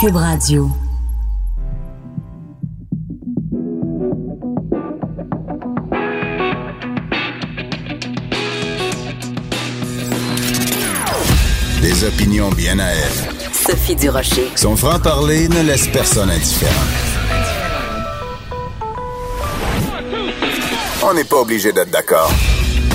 Cube Radio. Des opinions bien à elle. Sophie Durocher. Son franc-parler ne laisse personne indifférent. On n'est pas obligé d'être d'accord.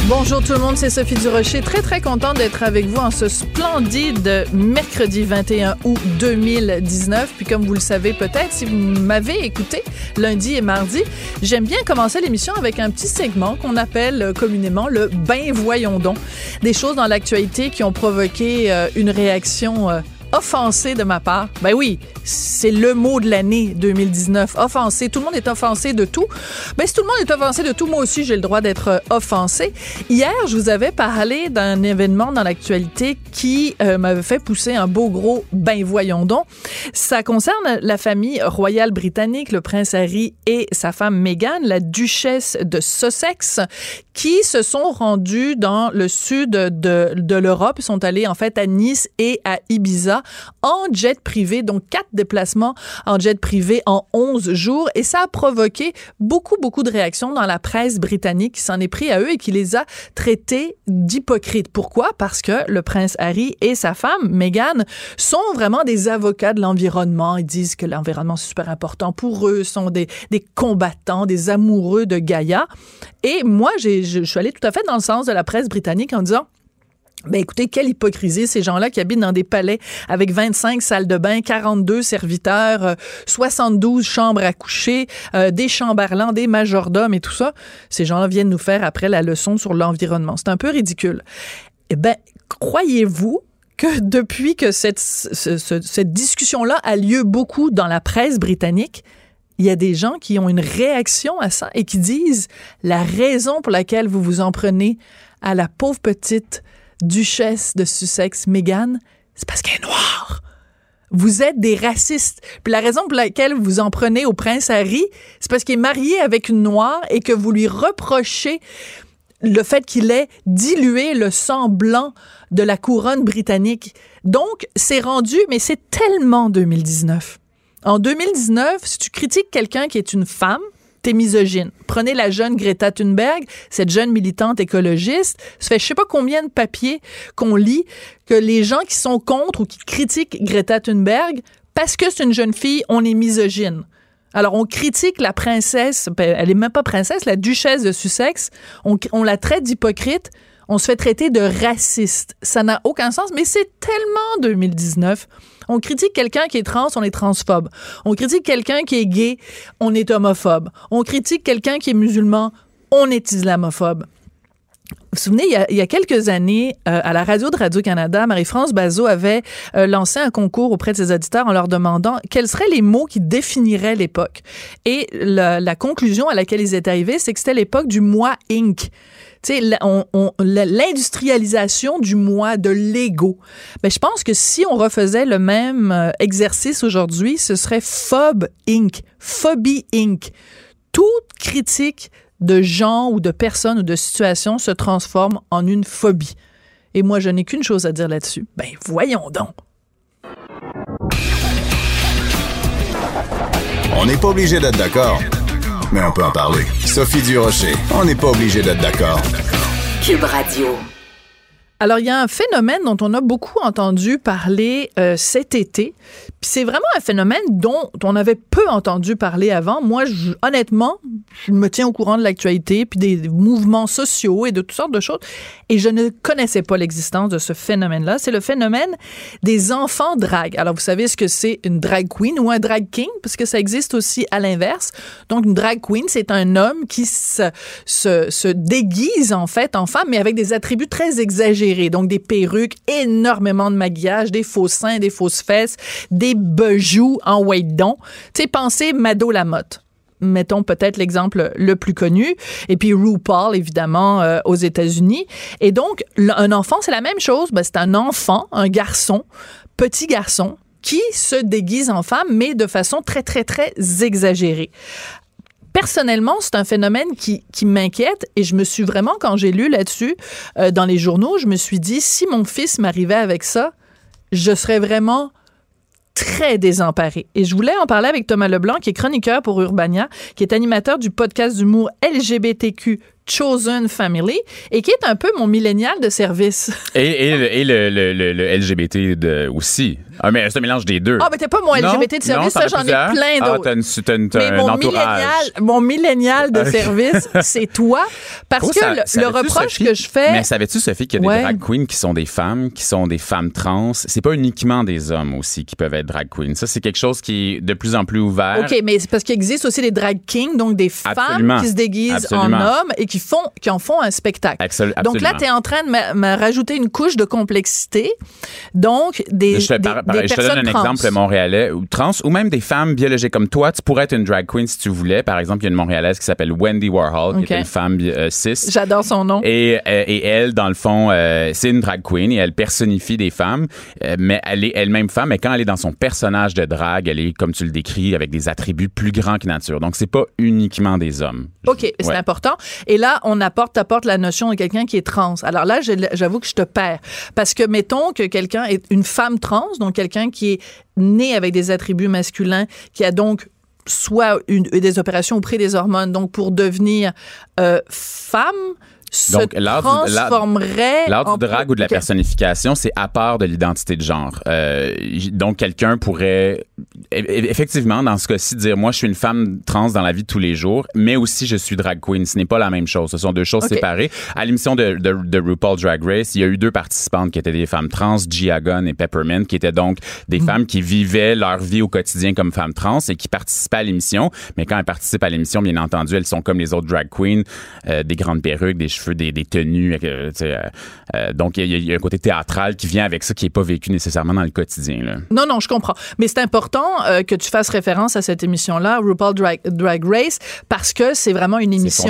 Bonjour tout le monde, c'est Sophie Durocher. Très, très contente d'être avec vous en ce splendide mercredi 21 août 2019. Puis comme vous le savez peut-être, si vous m'avez écouté lundi et mardi, j'aime bien commencer l'émission avec un petit segment qu'on appelle communément le « ben voyons donc ». Des choses dans l'actualité qui ont provoqué euh, une réaction euh, offensé de ma part. Ben oui, c'est le mot de l'année 2019. Offensé. Tout le monde est offensé de tout. Ben si tout le monde est offensé de tout, moi aussi j'ai le droit d'être euh, offensé. Hier, je vous avais parlé d'un événement dans l'actualité qui euh, m'avait fait pousser un beau gros ben voyons donc. Ça concerne la famille royale britannique, le prince Harry et sa femme Meghan, la duchesse de Sussex, qui se sont rendus dans le sud de, de l'Europe. Ils sont allés en fait à Nice et à Ibiza en jet privé, donc quatre déplacements en jet privé en 11 jours. Et ça a provoqué beaucoup, beaucoup de réactions dans la presse britannique qui s'en est pris à eux et qui les a traités d'hypocrites. Pourquoi? Parce que le prince Harry et sa femme, Meghan, sont vraiment des avocats de l'environnement. Ils disent que l'environnement est super important pour eux, sont des, des combattants, des amoureux de Gaïa. Et moi, je suis allée tout à fait dans le sens de la presse britannique en disant ben écoutez, quelle hypocrisie, ces gens-là qui habitent dans des palais avec 25 salles de bain, 42 serviteurs, 72 euh, chambres à coucher, euh, des chamberlains, des majordomes et tout ça. Ces gens-là viennent nous faire après la leçon sur l'environnement. C'est un peu ridicule. Eh ben, croyez-vous que depuis que cette, cette discussion-là a lieu beaucoup dans la presse britannique, il y a des gens qui ont une réaction à ça et qui disent la raison pour laquelle vous vous en prenez à la pauvre petite duchesse de Sussex, Meghan, c'est parce qu'elle est noire. Vous êtes des racistes. Puis la raison pour laquelle vous en prenez au prince Harry, c'est parce qu'il est marié avec une noire et que vous lui reprochez le fait qu'il ait dilué le sang blanc de la couronne britannique. Donc, c'est rendu, mais c'est tellement 2019. En 2019, si tu critiques quelqu'un qui est une femme, t'es misogyne. Prenez la jeune Greta Thunberg, cette jeune militante écologiste. Ça fait je sais pas combien de papiers qu'on lit que les gens qui sont contre ou qui critiquent Greta Thunberg, parce que c'est une jeune fille, on est misogyne. Alors, on critique la princesse, ben, elle est même pas princesse, la duchesse de Sussex, on, on la traite d'hypocrite, on se fait traiter de raciste. Ça n'a aucun sens, mais c'est tellement 2019. On critique quelqu'un qui est trans, on est transphobe. On critique quelqu'un qui est gay, on est homophobe. On critique quelqu'un qui est musulman, on est islamophobe. Vous souvenez, il y a, quelques années, euh, à la radio de Radio-Canada, Marie-France Bazot avait euh, lancé un concours auprès de ses auditeurs en leur demandant quels seraient les mots qui définiraient l'époque. Et la, la conclusion à laquelle ils étaient arrivés, c'est que c'était l'époque du moi Inc l'industrialisation du moi, de l'ego. Ben, je pense que si on refaisait le même euh, exercice aujourd'hui, ce serait Phobe Inc., Phobie Inc. Toute critique de gens ou de personnes ou de situations se transforme en une phobie. Et moi, je n'ai qu'une chose à dire là-dessus. Ben, voyons donc. On n'est pas obligé d'être d'accord mais on peut en parler. Sophie Durocher, on n'est pas obligé d'être d'accord. Cube Radio. Alors, il y a un phénomène dont on a beaucoup entendu parler euh, cet été. Puis c'est vraiment un phénomène dont on avait peu entendu parler avant. Moi, honnêtement, je me tiens au courant de l'actualité, puis des mouvements sociaux et de toutes sortes de choses. Et je ne connaissais pas l'existence de ce phénomène-là. C'est le phénomène des enfants drag. Alors, vous savez ce que c'est une drag queen ou un drag king, parce que ça existe aussi à l'inverse. Donc, une drag queen, c'est un homme qui se, se, se déguise en fait en femme, mais avec des attributs très exagérés donc, des perruques, énormément de maquillage, des faux seins, des fausses fesses, des bijoux en white don. Tu sais, pensez Mado Lamotte mettons peut-être l'exemple le plus connu, et puis RuPaul, évidemment, euh, aux États-Unis. Et donc, un enfant, c'est la même chose. Ben, c'est un enfant, un garçon, petit garçon, qui se déguise en femme, mais de façon très, très, très exagérée personnellement, c'est un phénomène qui, qui m'inquiète et je me suis vraiment, quand j'ai lu là-dessus euh, dans les journaux, je me suis dit, si mon fils m'arrivait avec ça, je serais vraiment très désemparés. Et je voulais en parler avec Thomas Leblanc, qui est chroniqueur pour Urbania, qui est animateur du podcast d'humour LGBTQ Chosen Family et qui est un peu mon millénial de service. Et, et, le, le, le, LGBT aussi. Ah, mais c'est un mélange des deux. Ah, mais t'es pas mon Non? LGBT de service, Non, ça, j'en ai plein Ah, d'autres. t'as une- t'as une- t'as mais mon millénial, mon millénial de service, c'est toi. Parce Oh, que ça- le, reproche Sophie? que je fais. Mais savais-tu, Sophie, qu'il y a Ouais. des drag queens qui sont des femmes, qui sont des femmes trans? C'est pas uniquement des hommes aussi qui peuvent être drag queens. Ça, c'est quelque chose qui est de plus en plus ouvert. OK, mais c'est parce qu'il existe aussi des drag kings, donc des femmes Absolument. qui se déguisent Absolument. en hommes et qui font, qui en font un spectacle. Absol- Donc là, absolument. tu es en train de me, rajouter une couche de complexité. Donc, des, Je te, des, des je te donne un trans. exemple montréalais ou trans ou même des femmes biologiques comme toi. Tu pourrais être une drag queen si tu voulais. Par exemple, il y a une montréalaise qui s'appelle Wendy Warhol, qui est une femme euh, cis. J'adore son nom. Et, euh, et elle, dans le fond, euh, c'est une drag queen et elle personnifie des femmes, mais elle est elle-même femme. Mais quand elle est dans son personnage de drag, elle est, comme tu le décris, avec des attributs plus grands que nature. Donc, c'est pas uniquement des hommes. OK, c'est important. Et là, on apporte, apporte la notion de quelqu'un qui est trans. Alors là, j'avoue que je te perds. Parce que mettons que quelqu'un est une femme trans, donc quelqu'un qui est né avec des attributs masculins, qui a donc soit une, des opérations ou pris des hormones, donc pour devenir euh, femme, se Donc, l'art du- l'art- transformerait L'art en- du drag ou de la personnification, c'est à part de l'identité de genre. Euh, donc, quelqu'un pourrait effectivement, dans ce cas-ci, dire moi, je suis une femme trans dans la vie de tous les jours, mais aussi je suis drag queen. Ce n'est pas la même chose. Ce sont deux choses séparées. À l'émission de, de, de RuPaul Drag Race, il y a eu deux participantes qui étaient des femmes trans, Gia Gunn et Peppermint, qui étaient donc des Mm. femmes qui vivaient leur vie au quotidien comme femmes trans et qui participaient à l'émission. Mais quand elles participent à l'émission, bien entendu, elles sont comme les autres drag queens, euh, des grandes perruques, des cheveux, des, des tenues. euh, euh, euh, donc, il y, a- il y a un côté théâtral qui vient avec ça, qui n'est pas vécu nécessairement dans le quotidien. Là. Non, non, je comprends. Mais c'est important euh, que tu fasses référence à cette émission-là, RuPaul Drag, Drag Race, parce que c'est vraiment une émission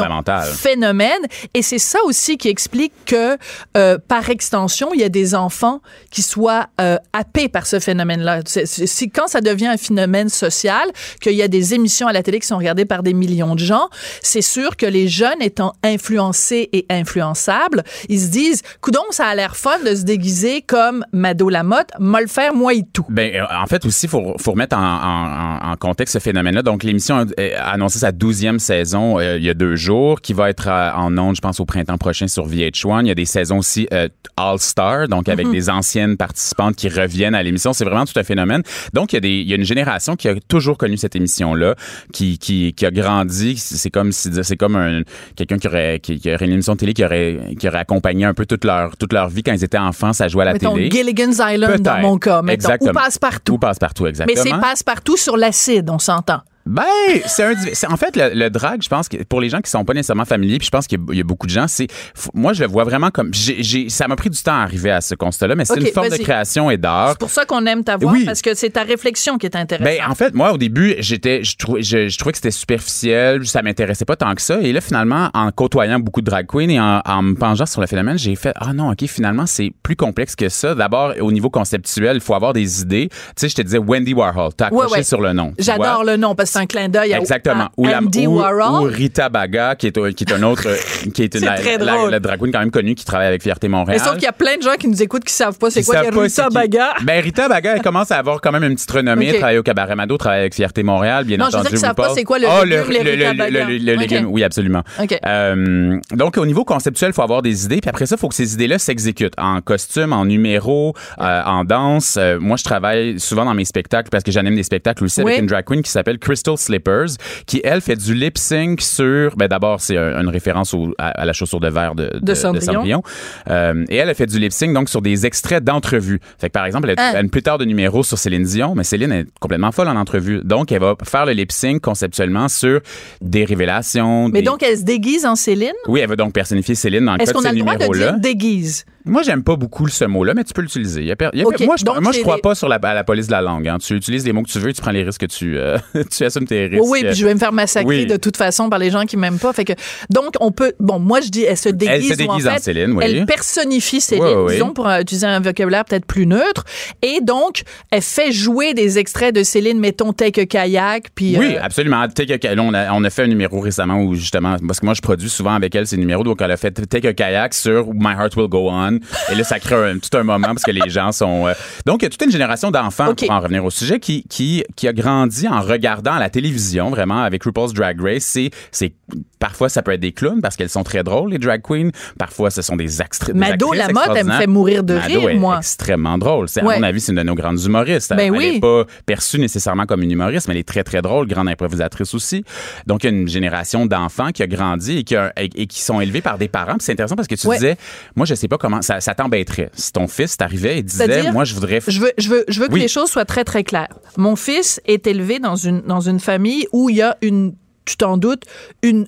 phénomène. Et c'est ça aussi qui explique que, euh, par extension, il y a des enfants qui soient happés par ce phénomène-là. Si quand ça devient un phénomène social, qu'il y a des émissions à la télé qui sont regardées par des millions de gens, c'est sûr que les jeunes étant influencés et influençables, ils se disent, coudon, ça a l'air fun de se déguiser comme Mado Lamotte, m'a le faire moi et tout. Ben, euh, en fait, aussi, il faut, faut remettre en, en- en- en contexte ce phénomène-là. Donc, l'émission a, annoncé sa douzième saison euh, il y a deux jours, qui va être euh, en ondes, je pense, au printemps prochain sur VH1. Il y a des saisons aussi euh, All-Star, donc avec des anciennes participantes qui reviennent à l'émission. C'est vraiment tout un phénomène. Donc, il y, a des, il y a une génération qui a toujours connu cette émission-là, qui, qui, qui a grandi. C'est comme si c'est comme un, quelqu'un qui aurait, qui, qui aurait une émission de télé qui aurait, qui accompagné un peu toute leur, toute leur vie quand ils étaient enfants, ça jouait à la Mettons télé. Gilligan's Island dans mon cas. Mettons, Exactement. ou passe-partout. Ou passe-partout, Mais exactement. c'est passe-partout sur l'acide, on s'entend. Ben, c'est un. c'est- En fait, le, le drag, je pense que pour les gens qui sont pas nécessairement familiers, puis je pense qu'il y a- il y, a beaucoup de gens, c'est. f- Moi, je le vois vraiment comme. j'ai j'ai- ça m'a pris du temps à arriver à ce constat-là, mais c'est Ok, une forme de vas-y. création et d'art. C'est pour ça qu'on aime ta voix, Oui. parce que c'est ta réflexion qui est intéressante. Ben, en fait, moi, au début, j'étais, je, trouvais, je, je trouvais que c'était superficiel, ça m'intéressait pas tant que ça. Et là, finalement, en côtoyant beaucoup de drag queens et en, en me penchant sur le phénomène, j'ai fait, ah non, ok, finalement, c'est plus complexe que ça. D'abord, au niveau conceptuel, il faut avoir des idées. Tu sais, je te disais Wendy Warhol, t'as accroché Ouais, ouais. sur le nom. tu vois? J'adore le nom, parce que c'est un clin d'œil à, Exactement. à Ou, la, Andy ou, Warhol. ou Rita Baga, qui est, qui est un autre, euh, qui est une, C'est la, très la, drôle. la drag queen quand même connue qui travaille avec Fierté Mais Montréal. sauf qu'il y a plein de gens qui nous écoutent qui savent pas c'est quoi pas Rita c'est qui. Baga. Ben, Rita Baga, elle commence à avoir quand même une petite renommée. Ok. Elle travaille au Cabaret Mado, travaille avec Fierté Montréal, bien Non, je veux entendu. dire savent pas c'est quoi le Ah, légume, les le, Rita le- Baga. le- le Ok. légume, oui, absolument. Euh, donc, au niveau conceptuel, il faut avoir des idées. Puis après ça, il faut que ces idées-là s'exécutent en costume, en numéro, euh, en danse. Euh, moi, je travaille souvent dans mes spectacles parce que j'anime des spectacles aussi Oui. avec une drag queen qui s'appelle Crystal Slippers, qui, elle, fait du lip sync sur. Ben, d'abord, c'est un- une référence au- à, à la chaussure de verre de, de, Cendrillon. Euh, et elle a fait du lip sync donc sur des extraits d'entrevues. Fait que par exemple, elle a, Hein. elle a une plupart de numéros sur Céline Dion, mais Céline est complètement folle en entrevue. Donc, elle va faire le lip sync conceptuellement sur des révélations. Mais des- donc, elle se déguise en Céline? oui, elle va donc personnifier Céline dans le cas Est-ce de qu'on ces a le droit de numéros-là. dire déguise? Moi, j'aime pas beaucoup ce mot-là, mais tu peux l'utiliser. Il y a per- il y a- Ok, moi, je, donc moi, je c'est crois pas sur la, à la police de la langue. hein. Tu utilises les mots que tu veux, tu prends les risques que tu, euh, tu assumes tes risques. Oui, puis je vais me faire massacrer Oui. de toute façon par les gens qui m'aiment pas. Fait que, donc, on peut. Bon, moi, je dis, elle se déguise. Elle se ou en déguise en fait, Céline, oui. Elle personnifie Céline, Oui, oui, oui. disons, pour euh, utiliser un vocabulaire peut-être plus neutre. Et donc, elle fait jouer des extraits de Céline, mettons, Take a Kayak, puis. Oui, euh, absolument. Take a- là, on, a, on a fait un numéro récemment où justement, parce que moi je produis souvent avec elle ces numéros, donc elle a fait Take a Kayak sur My Heart Will Go On, Et là, ça crée un- tout un moment parce que les gens sont. euh, Donc, il y a toute une génération d'enfants, OK. pour en revenir au sujet, qui, qui, qui a grandi en regardant la télévision, vraiment, avec RuPaul's Drag Race. C'est, c'est, parfois, ça peut être des clowns parce qu'elles sont très drôles, les drag queens. Parfois, ce sont des, extra- des Mado actrices Lamotte, elle me fait mourir de Mado rire, est moi. extrêmement drôle. C'est, Ouais. À mon avis, c'est une de nos grandes humoristes. Ben elle oui. n'est pas perçue nécessairement comme une humoriste, mais elle est très, très drôle, grande improvisatrice aussi. Donc, il y a une génération d'enfants qui a grandi et qui, a- et, et qui sont élevés par des parents. Puis c'est intéressant parce que tu Ouais. disais, moi, je sais pas comment, ça, ça t'embêterait. Si ton fils t'arrivait et disait, moi, je voudrais... Je veux, je veux, je veux que Oui. les choses soient très, très claires. Mon fils est élevé dans une, dans une famille où il y a une, tu t'en doutes, une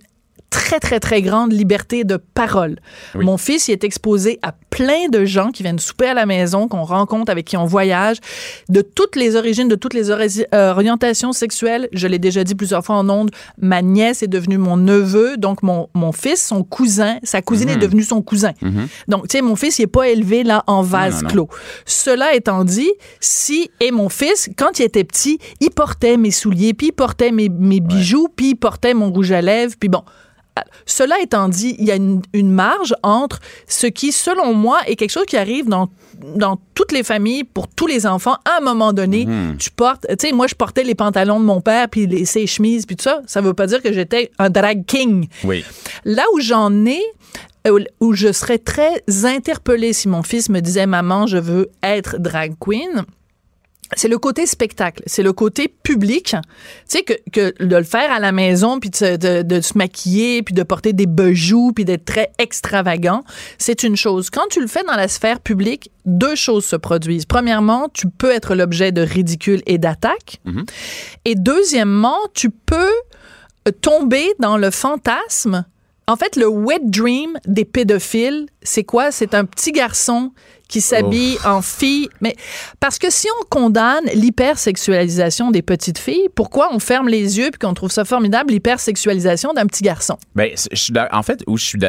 très, très, très grande liberté de parole. Oui. Mon fils, il est exposé à plein de gens qui viennent souper à la maison, qu'on rencontre, avec qui on voyage, de toutes les origines, de toutes les ori- euh, orientations sexuelles. Je l'ai déjà dit plusieurs fois en ondes, ma nièce est devenue mon neveu, donc mon, mon fils, son cousin, sa cousine Mhm. est devenue son cousin. Donc, tu sais, mon fils, il est pas élevé là en vase non, non. clos. Cela étant dit, si, et mon fils, quand il était petit, il portait mes souliers, puis il portait mes, mes bijoux, puis il portait mon rouge à lèvres, puis bon. Cela étant dit, il y a une, une marge entre ce qui, selon moi, est quelque chose qui arrive dans, dans toutes les familles, pour tous les enfants. À un moment donné, tu portes, tu sais, moi, je portais les pantalons de mon père, puis les, ses chemises, puis tout ça. Ça veut pas dire que j'étais un drag king. Oui. Là où j'en ai, euh, où je serais très interpellée si mon fils me disait Maman, je veux être drag queen. C'est le côté spectacle, c'est le côté public. Tu sais, que, que de le faire à la maison, puis de, se- de- de se maquiller, puis de porter des bijoux, puis d'être très extravagant, c'est une chose. Quand tu le fais dans la sphère publique, deux choses se produisent. Premièrement, tu peux être l'objet de ridicule et d'attaque. Et deuxièmement, tu peux euh, tomber dans le fantasme. En fait, le wet dream des pédophiles, c'est quoi? C'est un petit garçon qui s'habille en fille. Mais parce que si on condamne l'hypersexualisation des petites filles, pourquoi on ferme les yeux puis qu'on trouve ça formidable, l'hypersexualisation d'un petit garçon? Ben, je suis en fait, où je suis,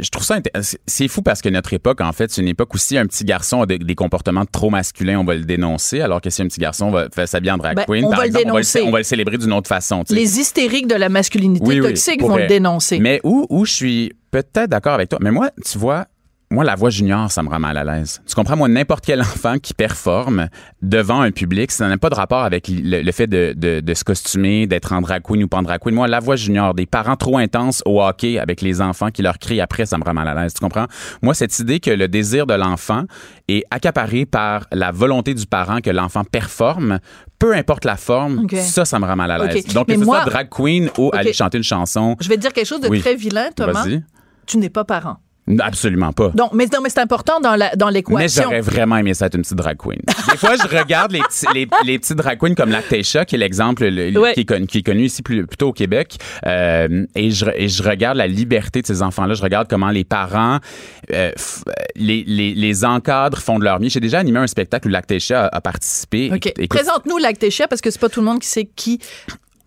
je trouve ça, c'est- fou parce que notre époque, en fait, c'est une époque où si un petit garçon a des, des comportements trop masculins, on va le dénoncer, alors que si un petit garçon va s'habiller en drag Ben, queen, on par va le exemple, on va le, on va le célébrer d'une autre façon. Les hystériques de la masculinité Oui, toxique vont le dénoncer. Mais où, où je suis peut-être d'accord avec toi, mais moi, tu vois, moi, la voix junior, ça me rend mal à l'aise. Tu comprends, moi, n'importe quel enfant qui performe devant un public, ça n'a pas de rapport avec le, le fait de, de, de se costumer, d'être en drag queen ou pas en drag queen. Moi, la voix junior, des parents trop intenses au hockey avec les enfants qui leur crient après, ça me rend mal à l'aise. Tu comprends? Moi, cette idée que le désir de l'enfant est accaparé par la volonté du parent que l'enfant performe, peu importe la forme, ça, ça me rend mal à l'aise. Donc, que ce soit drag queen ou aller chanter une chanson, Je vais te dire quelque chose de Oui. très vilain, Thomas. Tu n'es pas parent. Absolument pas. Donc, mais, non, mais c'est important dans la- dans Mais l'équation. j'aurais vraiment aimé ça être une petite drag queen. Des fois, je regarde les petits, les, les petits drag queens comme Lactatia, qui est l'exemple le- qui, est connu, qui est connu ici plus, plutôt au Québec. Euh, et, je, et je regarde la liberté de ces enfants-là. Je regarde comment les parents euh, les, les, les encadrent, font de leur mieux. J'ai déjà animé un spectacle où Lactatia a, a participé. OK. Écoute, Présente-nous Lactéchia parce que c'est pas tout le monde qui sait qui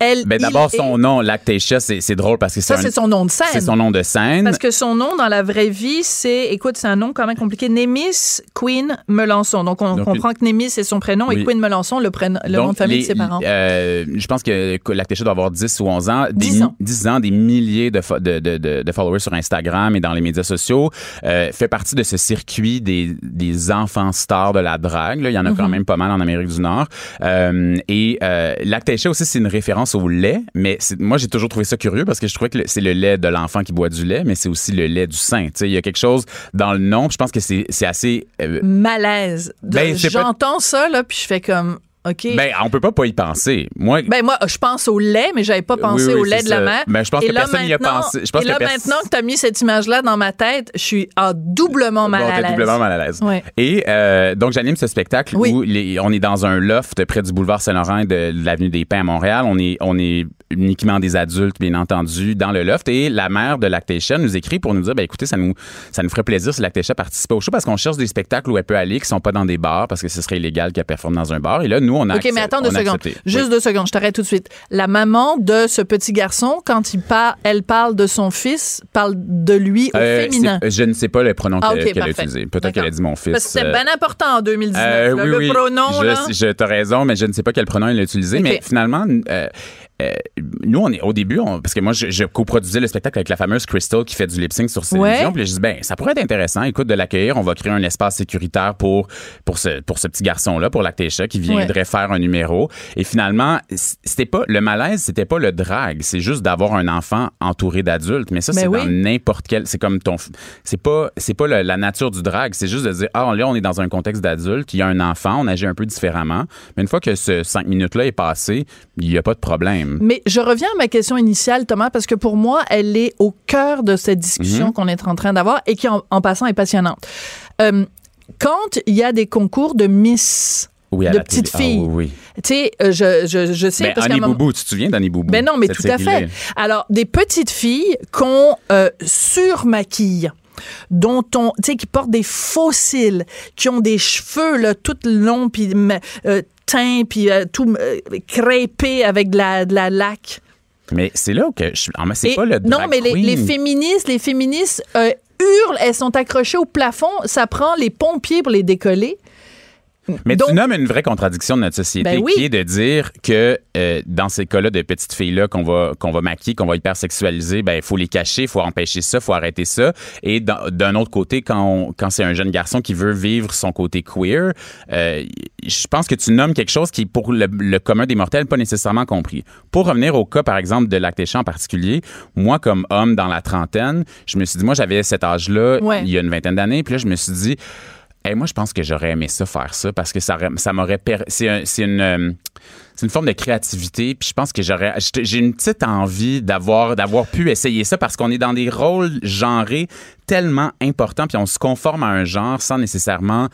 elle ben il d'abord, est. son nom, Lactatia, c'est drôle parce que Ça, un- c'est son nom de scène. C'est son nom de scène. Parce que son nom dans la vraie vie, c'est, écoute, c'est un nom quand même compliqué, Némis Queen Melançon. Donc, on Donc, comprend que Némis, c'est son prénom et. Queen Melançon, le, prénom, le Donc, nom de famille les- de ses parents. euh, je pense que Lactatia doit avoir 10 ou 11 ans. Des 10 ans. mi- 10 ans, des milliers de, fo- de, de, de, de followers sur Instagram et dans les médias sociaux. Euh, fait partie de ce circuit des, des enfants stars de la drague. là. Il y en a quand Mhm. même pas mal en Amérique du Nord. Euh, et euh, Lactatia aussi, c'est une référence au lait. Mais moi, j'ai toujours trouvé ça curieux parce que je trouvais que c'est le lait de l'enfant qui boit du lait, mais c'est aussi le lait du sein. Tu sais, Il y a quelque chose dans le nom. Je pense que c'est assez... euh, Malaise. Ben, pas- J'entends ça, là, puis je fais comme, OK. ben, on peut pas pas y penser. Moi, Ben moi, je pense au lait, mais j'avais pas pensé oui, au lait de la mère. Ben, je pense et que là, personne n'y a pensé. Je pense et que là, pers- maintenant que tu as mis cette image-là dans ma tête, je suis ah, doublement mal Bon, à l'aise. doublement mal à l'aise. Et euh, donc, j'anime ce spectacle où les- on est dans un loft près du boulevard Saint-Laurent et de l'avenue des Pins à Montréal. On est, on est uniquement des adultes, bien entendu, dans le loft. Et la mère de Lactation nous écrit pour nous dire, ben écoutez, ça nous, ça nous ferait plaisir si Lactation participait au show parce qu'on cherche des spectacles où elle peut aller qui sont pas dans des bars parce que ce serait illégal qu'elle performe dans un bar. Et là, nous, on a OK, mais attends deux secondes. accepté. Juste Oui. deux secondes, je t'arrête tout de suite. La maman de ce petit garçon, quand il par- elle parle de son fils, parle de lui au Euh, féminin. je ne sais pas le pronom Ah, qu'elle a utilisé. Peut-être qu'elle a dit mon fils. Parce que c'était euh, bien important en 2019. Euh, là, oui, le oui. pronom, je, là. je t'as raison, mais je ne sais pas quel pronom il a utilisé. Mais finalement, euh, nous, on est au début, on- parce que moi, je, je coproduisais le spectacle avec la fameuse Crystal qui fait du lip sync sur télévision. Ouais. Puis là, je dis, ben, ça pourrait être intéressant. Écoute, de l'accueillir, on va créer un espace sécuritaire pour pour ce pour ce petit garçon-là, pour Lactécha, qui viendrait faire un numéro. Et finalement, c'était pas le malaise, c'était pas le drag, c'est juste d'avoir un enfant entouré d'adultes. Mais ça, c'est oui. dans n'importe quel. C'est comme ton. C'est pas c'est pas le- la nature du drag. C'est juste de dire, ah, là, on est dans un contexte d'adulte. Il y a un enfant, on agit un peu différemment. Mais une fois que ce cinq minutes-là est passé, il y a pas de problème. Mais je reviens à ma question initiale, Thomas, parce que pour moi, elle est au cœur de cette discussion Mhm. qu'on est en train d'avoir et qui, en, en passant, est passionnante. Euh, quand il y a des concours de Miss, Oui, de petites Ah, filles, oui, oui. tu sais, euh, je, je, je sais Ben, parce Annie Boubou, tu te souviens d'Annie Boubou? Ben non, mais tout à fait. Alors, des petites filles qu'on euh, surmaquille dont on, tu sais, qui portent des faux cils, qui ont des cheveux là, tout longs, puis euh, teints, puis euh, tout euh, crêpé avec de la, de la laque. Mais c'est là que je ah, mais c'est pas le non, drag mais les, queen. les féministes, les féministes euh, hurlent, elles sont accrochées au plafond, ça prend les pompiers pour les décoller. Mais Donc- tu nommes une vraie contradiction de notre société Ben oui. qui est de dire que euh, dans ces cas-là de petites filles-là qu'on va, qu'on va maquiller, qu'on va hypersexualiser, ben il faut les cacher, il faut empêcher ça, il faut arrêter ça. Et d'un autre côté, quand, on- quand c'est un jeune garçon qui veut vivre son côté queer, euh, je pense que tu nommes quelque chose qui pour le, le commun des mortels pas nécessairement compris. Pour revenir au cas, par exemple, de Lactécha en particulier, moi, comme homme dans la trentaine, je me suis dit, moi, j'avais cet âge-là Ouais. il y a une vingtaine d'années, puis là, je me suis dit, Hey, moi, je pense que j'aurais aimé ça, faire ça, parce que ça, ça m'aurait... per- C'est un- une... euh, une forme de créativité, puis je pense que j'aurais... j'ai- J'ai une petite envie d'avoir d'avoir pu essayer ça, parce qu'on est dans des rôles genrés tellement importants, puis on se conforme à un genre sans nécessairement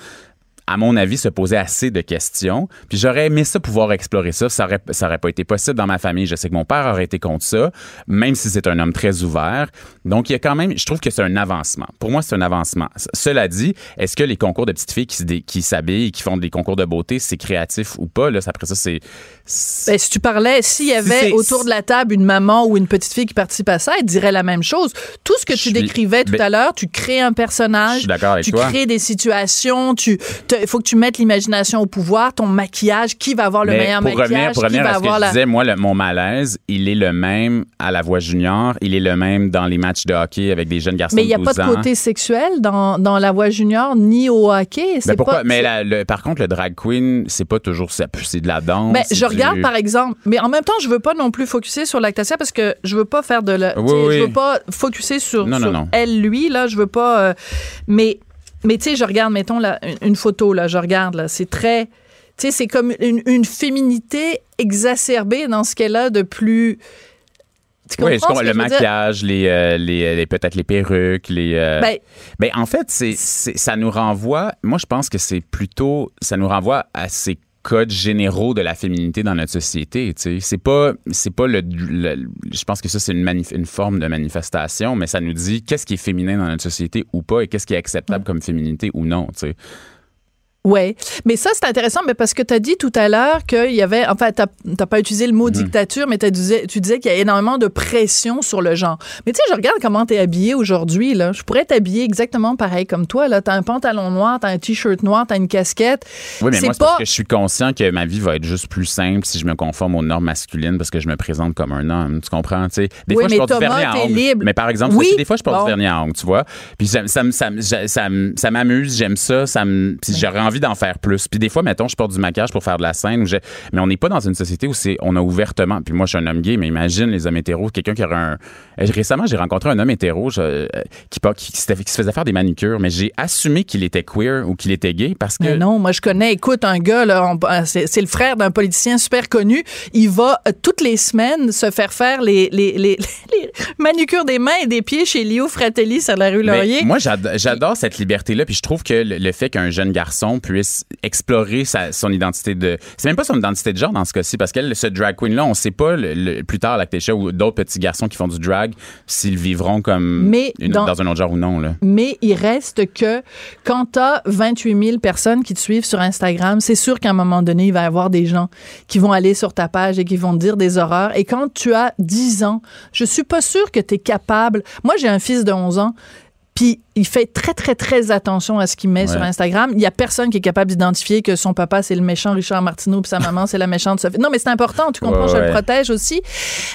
à mon avis, se poser assez de questions. Puis j'aurais aimé ça pouvoir explorer ça. Ça aurait, ça aurait pas été possible dans ma famille. Je sais que mon père aurait été contre ça, même si c'est un homme très ouvert. Donc, il y a quand même, je trouve que c'est un avancement. Pour moi, c'est un avancement. Cela dit, est-ce que les concours de petites filles qui qui s'habillent, qui font des concours de beauté, c'est créatif ou pas? Là, après ça, c'est... Ben, si tu parlais, s'il y avait autour de la table une maman ou une petite fille qui participe à ça, elle dirait la même chose. Tout ce que tu suis- décrivais tout ben- à l'heure, tu crées un personnage, Je suis d'accord avec tu toi. crées des situations, tu il faut que tu mettes l'imagination au pouvoir, ton maquillage, qui va avoir le Mais meilleur pour maquillage, revenir, pour qui revenir va à ce que je la disais, moi, le- mon malaise, il est le même à la voix junior, il est le même dans les matchs de hockey avec des jeunes garçons mais il n'y a 12 pas de ans. côté sexuel dans, dans la voix junior ni au hockey. Ben pourquoi? pas, mais c'est- la- le- par contre, le drag queen, c'est pas toujours ça. C'est de la danse. Ben, regarde par exemple, mais en même temps, je veux pas non plus focuser sur Lactasia parce que je veux pas faire de la, Oui, oui. je veux pas focuser sur, Non, non, sur non. elle lui là, je veux pas euh, mais mais tu sais, je regarde mettons là une, photo là, je regarde là, c'est très tu sais, c'est comme une, une féminité exacerbée dans ce qu'elle a de plus tu Oui, je Le dire? maquillage, les, euh, les, les- peut-être les perruques, les. euh, Ben, ben, en fait, c'est- ça nous renvoie. Moi, je pense que c'est plutôt. Ça nous renvoie à ces codes généraux de la féminité dans notre société. C'est pas, c'est pas le, le- Je pense que ça c'est une, forme de manifestation, mais ça nous dit qu'est-ce qui est féminin dans notre société ou pas et qu'est-ce qui est acceptable comme féminité ou non. Ouais, mais ça c'est intéressant, mais parce que tu as dit tout à l'heure qu'il y avait, enfin, t'as t'as pas utilisé le mot dictature, mais disais- tu disais qu'il y a énormément de pression sur le genre. Mais tu sais, je regarde comment t'es habillé aujourd'hui là. Je pourrais t'habiller exactement pareil comme toi là. T'as un pantalon noir, t'as un t-shirt noir, t'as une casquette. Oui, mais moi, parce que je suis conscient que ma vie va être juste plus simple si je me conforme aux normes masculines parce que je me présente comme un homme. Tu comprends? Tu sais, des Oui, fois, mais je porte du vernis à ongles. libre. Mais par exemple, Oui. des fois, je porte Bon. du vernis à ongles, tu vois? Puis ça, ça, ça, ça m'amuse, j'aime ça. ça me, puis j'aurais envie d'en faire plus. Puis des fois, mettons, je porte du maquillage pour faire de la scène. Mais on n'est pas dans une société où c'est, on a ouvertement. Puis moi, je suis un homme gay, mais imagine les hommes hétéros. Quelqu'un qui aurait un. Euh, Récemment, j'ai rencontré un homme hétéro je- euh, qui, se faisait faire des manicures, mais j'ai assumé qu'il était queer ou qu'il était gay parce que. Mais non, moi je connais, écoute, un gars, là, euh, c'est le frère d'un politicien super connu. Il va euh, toutes les semaines se faire faire les, les, les, les manucures des mains et des pieds chez Lio Fratelli sur la rue Mais Laurier. moi, j'ado- j'adore cette liberté-là, puis je trouve que le, le fait qu'un jeune garçon puisse explorer sa- son identité de. C'est même pas son identité de genre dans ce cas-ci, parce que ce drag queen-là, on sait pas le- le- plus tard, Lactécha ou d'autres petits garçons qui font du drag, s'ils vivront comme Mais une- dans- dans... un autre genre ou non. Là. Mais il reste que quand tu as 28 000 personnes qui te suivent sur Instagram, c'est sûr qu'à un moment donné, il va y avoir des gens qui vont aller sur ta page et qui vont te dire des horreurs. Et quand tu as 10 ans, je suis pas sûre que tu es capable. Moi, j'ai un fils de 11 ans. Puis il fait très, très, très attention à ce qu'il met sur Instagram. Il y a personne qui est capable d'identifier que son papa, c'est le méchant Richard Martineau, puis sa maman, c'est la méchante Sophie. Non, mais c'est important, tu comprends, je le protège aussi.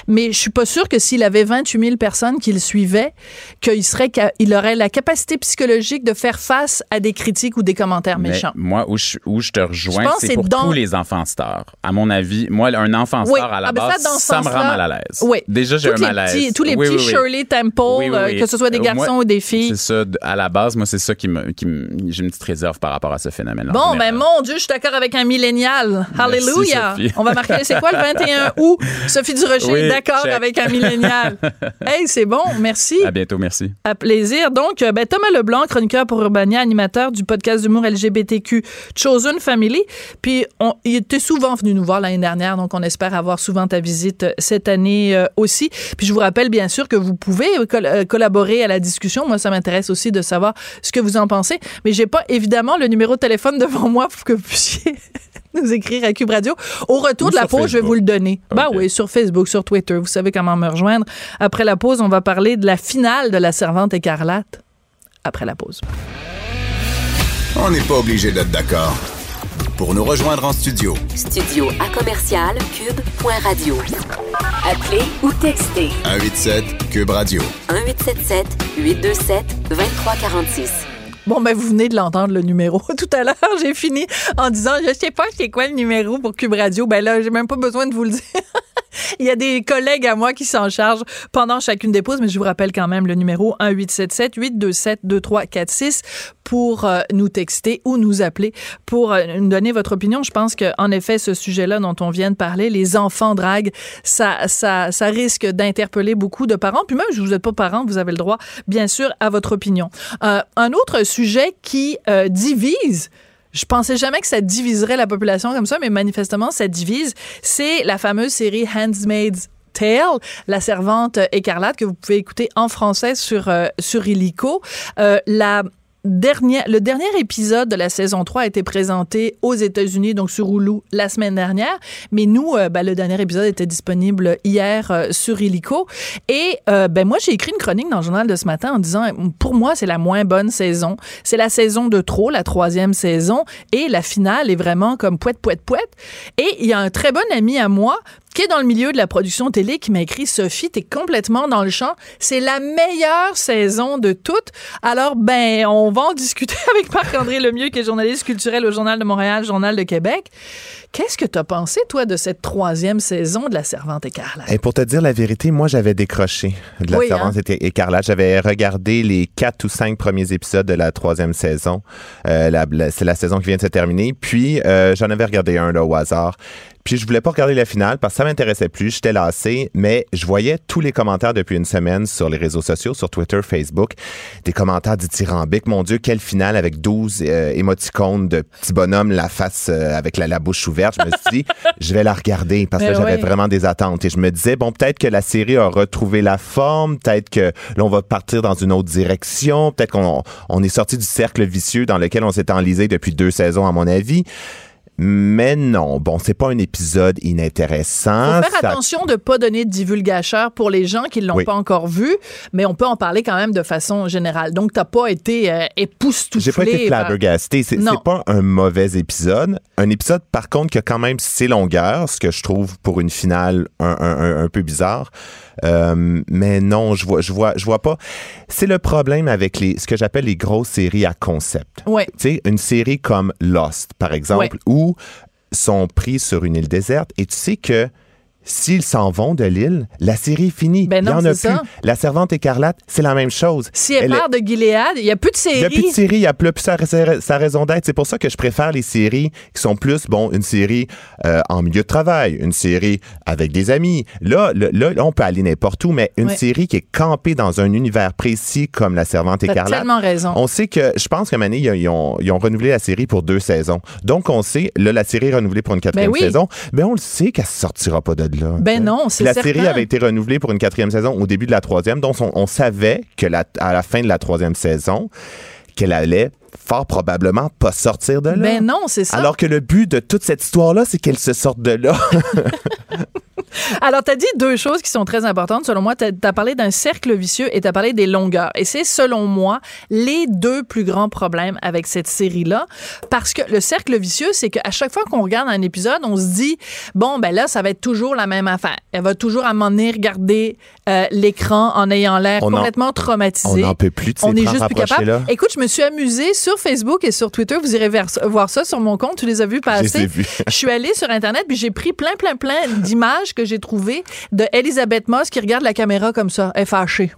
Mais je suis pas sûre que s'il avait 28 000 personnes qui le suivaient, qu'il serait, il aurait la capacité psychologique de faire face à des critiques ou des commentaires méchants. Moi, où je, où je te rejoins, c'est pour tous les enfants stars. À mon avis, moi, un enfant star à la ah, ben base, ça, me rend mal à l'aise. Oui. Déjà, j'ai un malaise. tous les petits Shirley Temple, euh, que ce soit des euh, garçons ou des filles. C'est ça, à la base, moi, c'est ça qui me, qui j'ai une petite réserve par rapport à ce phénomène. Bon, ben mon Dieu, je suis d'accord avec un millénial. Hallelujah. On va marquer, c'est quoi le 21 août? Sophie Durocher, d'accord avec un millénial. hey, c'est bon, merci. À bientôt, merci. À plaisir. Donc, euh, ben, Thomas Leblanc, chroniqueur pour Urbania, animateur du podcast d'humour LGBTQ Chosen Family. Puis, on, il était souvent venu nous voir l'année dernière, donc on espère avoir souvent ta visite cette année euh, aussi. Puis, je vous rappelle bien sûr que vous pouvez euh, collaborer à la discussion. Moi, ça m'intéresse aussi de savoir ce que vous en pensez. Mais j'ai pas évidemment le numéro de téléphone devant moi pour que vous puissiez nous écrire à Cube Radio. Au retour de la pause, je vais vous le donner. Bah oui, sur Facebook, sur Twitter. Vous savez comment me rejoindre. Après la pause, on va parler de la finale de la Servante écarlate. Après la pause. On n'est pas obligé d'être d'accord. Pour nous rejoindre en studio. Studio à commercial cube.radio. Appelez ou textez. 187 cube radio. 1877 827 2346. Bon, ben, vous venez de l'entendre, le numéro. Tout à l'heure, j'ai fini en disant, je sais pas c'est quoi le numéro pour Cube Radio. Ben là, j'ai même pas besoin de vous le dire. Il y a des collègues à moi qui s'en chargent pendant chacune des pauses, mais je vous rappelle quand même le numéro 1-877-827-2346 pour euh, nous texter ou nous appeler pour euh, nous donner votre opinion. Je pense qu'en effet, ce sujet-là dont on vient de parler, les enfants drague, ça, ça, ça risque d'interpeller beaucoup de parents. Puis même si vous n'êtes pas parent, vous avez le droit, bien sûr, à votre opinion. Euh, un autre sujet qui divise je pensais jamais que ça diviserait la population comme ça, mais manifestement, ça divise. C'est la fameuse série Handmaid's Tale, la servante écarlate que vous pouvez écouter en français sur euh, sur Illico. Euh, la le dernier épisode de la saison 3 a été présenté aux États-Unis, donc sur Hulu, la semaine dernière. Mais nous, euh, ben, le dernier épisode était disponible hier euh, sur Illico. Et euh, ben, moi, j'ai écrit une chronique dans le journal de ce matin en disant, pour moi, c'est la moins bonne saison. C'est la saison de trop, la troisième saison. Et la finale est vraiment comme poète, poète, poète. Et il y a un très bon ami à moi qui est dans le milieu de la production télé, qui m'a écrit Sophie, t'es complètement dans le champ. C'est la meilleure saison de toutes. Alors, ben, on va en discuter avec Marc-André Lemieux, qui est journaliste culturel au Journal de Montréal, Journal de Québec. Qu'est-ce que tu as pensé, toi, de cette troisième saison de La Servante écarlate? Et pour te dire la vérité, moi, j'avais décroché de La Servante hein? écarlate. J'avais regardé les quatre ou cinq premiers épisodes de la troisième saison. Euh, c'est la saison qui vient de se terminer. Puis, euh, j'en avais regardé un là, au hasard. Puis je voulais pas regarder la finale parce que ça m'intéressait plus, j'étais lassé, mais je voyais tous les commentaires depuis une semaine sur les réseaux sociaux, sur Twitter, Facebook, des commentaires dithyrambiques. Mon Dieu, quelle finale avec 12 euh, émoticônes de petits bonhommes, la face euh, avec la, bouche ouverte. Je me suis dit, je vais la regarder parce que j'avais vraiment des attentes. Et je me disais, bon, peut-être que la série a retrouvé la forme, peut-être que là, on va partir dans une autre direction, peut-être qu'on on est sorti du cercle vicieux dans lequel on s'est enlisé depuis deux saisons, à mon avis. Mais non, bon, c'est pas un épisode inintéressant. Faut faire attention de pas donner de divulgateur pour les gens qui l'ont pas encore vu, mais on peut en parler quand même de façon générale. Donc, t'as pas été euh, époustouflé. J'ai pas été flabbergasté. C'est pas un mauvais épisode. Un épisode, par contre, qui a quand même ses longueurs, ce que je trouve pour une finale un peu bizarre. Euh, mais non, je vois, je vois, je vois pas. C'est le problème avec les, ce que j'appelle les grosses séries à concept. Ouais. Tu sais, une série comme Lost, par exemple, où sont pris sur une île déserte et tu sais que S'ils s'en vont de l'île, la série est finie. Ben non, il en a plus. La Servante écarlate, c'est la même chose. Si elle, part de Gilead, il n'y a plus de série. Il n'y a plus de série, il n'y a plus sa, sa, raison d'être. C'est pour ça que je préfère les séries qui sont plus, bon, une série euh, en milieu de travail, une série avec des amis. Là, là, on peut aller n'importe où, mais une série qui est campée dans un univers précis comme La Servante écarlate. tellement raison. On sait que, je pense qu'à Mané, ils, ils, ont, ils ont renouvelé la série pour deux saisons. Donc, on sait, là, la série est renouvelée pour une quatrième ben saison. Mais on le sait qu'elle sortira pas de ben non, c'est La série avait été renouvelée pour une quatrième saison au début de la troisième, donc on, savait que à la fin de la troisième saison, qu'elle allait fort probablement pas sortir de là. Ben non, c'est ça. Alors que le but de toute cette histoire-là, c'est qu'elle se sorte de là. Alors, tu as dit deux choses qui sont très importantes. Selon moi, tu as, parlé d'un cercle vicieux et tu as parlé des longueurs. Et c'est, selon moi, les deux plus grands problèmes avec cette série-là. Parce que le cercle vicieux, c'est qu'à chaque fois qu'on regarde un épisode, on se dit, bon, ben là, ça va être toujours la même affaire. Elle va toujours à regarder euh, l'écran en ayant l'air complètement traumatisé. On n'en peut plus de On est juste plus capable. Écoute, je me suis amusée sur Facebook et sur Twitter. Vous irez voir ça sur mon compte. Tu les as vus passer. Je suis allée sur Internet puis j'ai pris plein, plein, plein d'images que j'ai trouvées de Elisabeth Moss qui regarde la caméra comme ça. Elle est fâchée.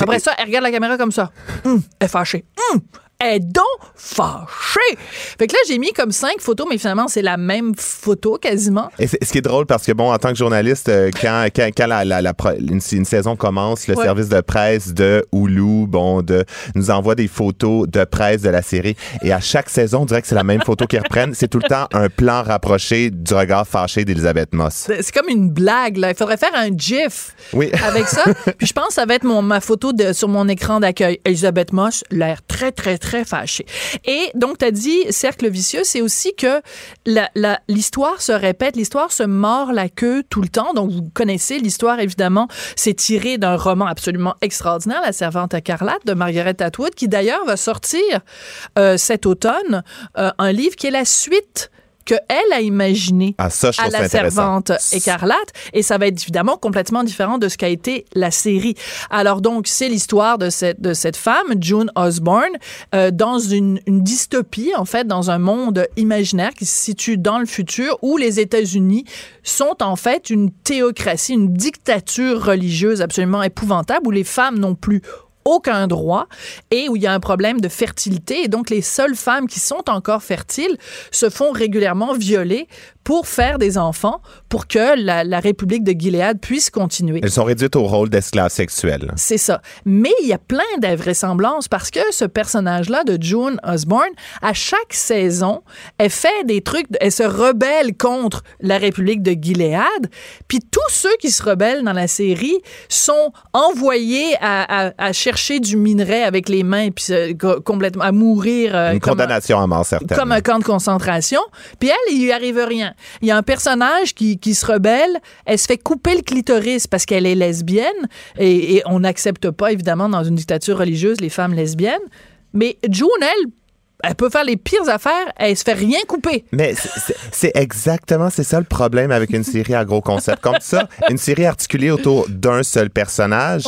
Après ça, elle regarde la caméra comme ça. Hum, elle est fâchée. Hum, est donc fâché. Fait que là, j'ai mis comme cinq photos, mais finalement, c'est la même photo quasiment. Et ce qui est drôle, parce que, bon, en tant que journaliste, euh, quand, quand, quand la, la, une, saison commence, le service de presse de Hulu, bon, de, nous envoie des photos de presse de la série. Et à chaque saison, on dirait que c'est la même photo qu'ils reprennent. C'est tout le temps un plan rapproché du regard fâché d'Elisabeth Moss. C'est comme une blague, là. Il faudrait faire un GIF oui. avec ça. Puis je pense que ça va être mon, ma photo de, sur mon écran d'accueil. Elisabeth Moss, l'air très, très, très très fâché. Et donc, tu as dit cercle vicieux, c'est aussi que l'histoire se répète, l'histoire se mord la queue tout le temps. Donc, vous connaissez l'histoire, évidemment, c'est tiré d'un roman absolument extraordinaire, La Servante à Carlate de Margaret Atwood, qui d'ailleurs va sortir euh, cet automne euh, un livre qui est la suite qu'elle a imaginé ah, à la servante écarlate. Et ça va être évidemment complètement différent de ce qu'a été la série. Alors donc, c'est l'histoire de cette, de cette femme, June Osborne, euh, dans une, une, dystopie, en fait, dans un monde imaginaire qui se situe dans le futur où les États-Unis sont en fait une théocratie, une dictature religieuse absolument épouvantable où les femmes n'ont plus aucun droit et où il y a un problème de fertilité. Et donc, les seules femmes qui sont encore fertiles se font régulièrement violer pour faire des enfants, pour que la, République de Gilead puisse continuer. Elles sont réduites au rôle d'esclaves sexuels. C'est ça. Mais il y a plein d'invraisemblances parce que ce personnage-là de June Osborne, à chaque saison, elle fait des trucs, elle se rebelle contre la République de Gilead, puis tous ceux qui se rebellent dans la série sont envoyés à, à, chercher du minerai avec les mains, puis complètement à mourir. Euh, Une condamnation à mort, certaine. Comme un camp de concentration. Puis elle, il lui arrive rien. Il y a un personnage qui, qui se rebelle, elle se fait couper le clitoris parce qu'elle est lesbienne et, on n'accepte pas évidemment dans une dictature religieuse les femmes lesbiennes. Mais June, elle, elle peut faire les pires affaires, elle se fait rien couper. Mais c'est exactement, c'est ça le problème avec une série à gros concept comme ça. Une série articulée autour d'un seul personnage.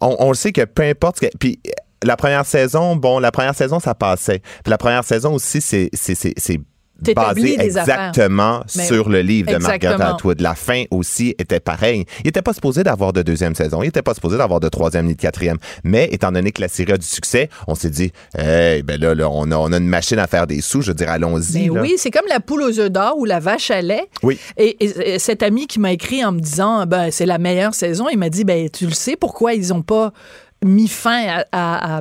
On, on, le sait que peu importe que, puis la première saison, bon, la première saison, ça passait. Puis la première saison aussi, c'est basé exactement sur le livre de Margaret Atwood. La fin aussi était pareille. Il n'était pas supposé d'avoir de deuxième saison. Il n'était pas supposé d'avoir de troisième ni de quatrième. Mais étant donné que la série a du succès, on s'est dit, hey, ben là, on, a, on, a, une machine à faire des sous. Je veux dire, allons-y. Oui, c'est comme la poule aux œufs d'or ou la vache à lait. Oui. Et, cet ami qui m'a écrit en me disant, ben, c'est la meilleure saison, il m'a dit, ben, tu le sais pourquoi ils n'ont pas mis fin à, à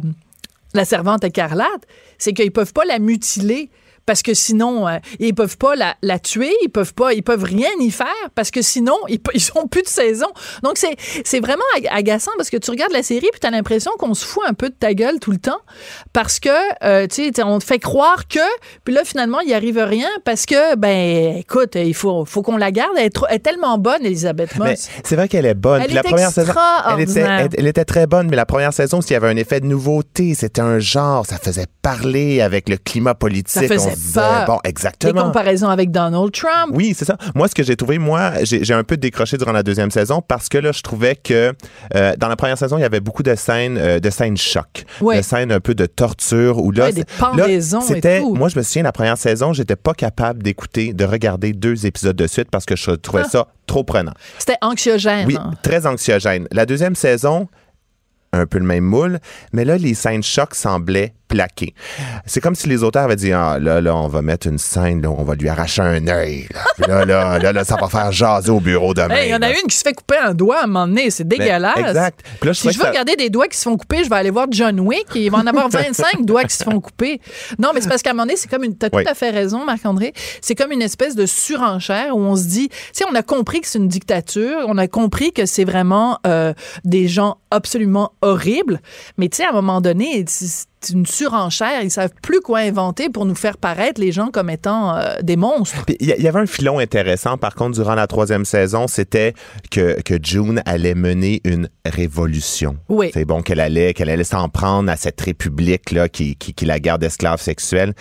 la servante écarlate? C'est qu'ils peuvent pas la mutiler parce que sinon euh, ils peuvent pas la, la, tuer, ils peuvent pas, ils peuvent rien y faire parce que sinon ils, ils ont plus de saison. Donc c'est c'est vraiment agaçant parce que tu regardes la série puis tu as l'impression qu'on se fout un peu de ta gueule tout le temps parce que euh, tu sais on te fait croire que puis là finalement il arrive rien parce que ben écoute il faut faut qu'on la garde elle est, tellement bonne Elisabeth Moss. C'est vrai qu'elle est bonne. Elle la première saison elle était, elle, était très bonne mais la première saison s'il y avait un effet de nouveauté, c'était un genre, ça faisait parler avec le climat politique. Ça Bon, exactement. Des comparaisons avec Donald Trump. Oui, c'est ça. Moi, ce que j'ai trouvé, moi, j'ai un peu décroché durant la deuxième saison parce que là, je trouvais que euh, dans la première saison, il y avait beaucoup de scènes, euh, de scènes choc, de scènes un peu de torture ou là, des pendaisons c'était. Moi, je me souviens la première saison, j'étais pas capable d'écouter, de regarder deux épisodes de suite parce que je trouvais ah. ça trop prenant. C'était anxiogène. Oui, très anxiogène. La deuxième saison, un peu le même moule, mais là, les scènes choc semblaient plaqué. C'est comme si les auteurs avaient dit ah, là, là, on va mettre une scène, là, on va lui arracher un œil. Là. là, là, là, ça va faire jaser au bureau demain. Il y en a une qui se fait couper un doigt à un moment donné. C'est ben, dégueulasse. exact. si je veux regarder des doigts qui se font couper, je vais aller voir John Wick et il va en avoir 25 doigts qui se font couper. Non, mais c'est parce qu'à un moment donné, c'est comme une. T'as tout à fait raison, Marc-André. C'est comme une espèce de surenchère où on se dit, tu sais, on a compris que c'est une dictature, on a compris que c'est vraiment euh, des gens absolument horribles, mais tu sais, à un moment donné, une surenchère. Ils savent plus quoi inventer pour nous faire paraître les gens comme étant euh, des monstres. Il y, avait un filon intéressant, par contre, durant la troisième saison, c'était que, que June allait mener une révolution. Oui. C'est bon qu'elle allait, qu'elle allait s'en prendre à cette république-là qui, qui, qui la garde d'esclaves sexuels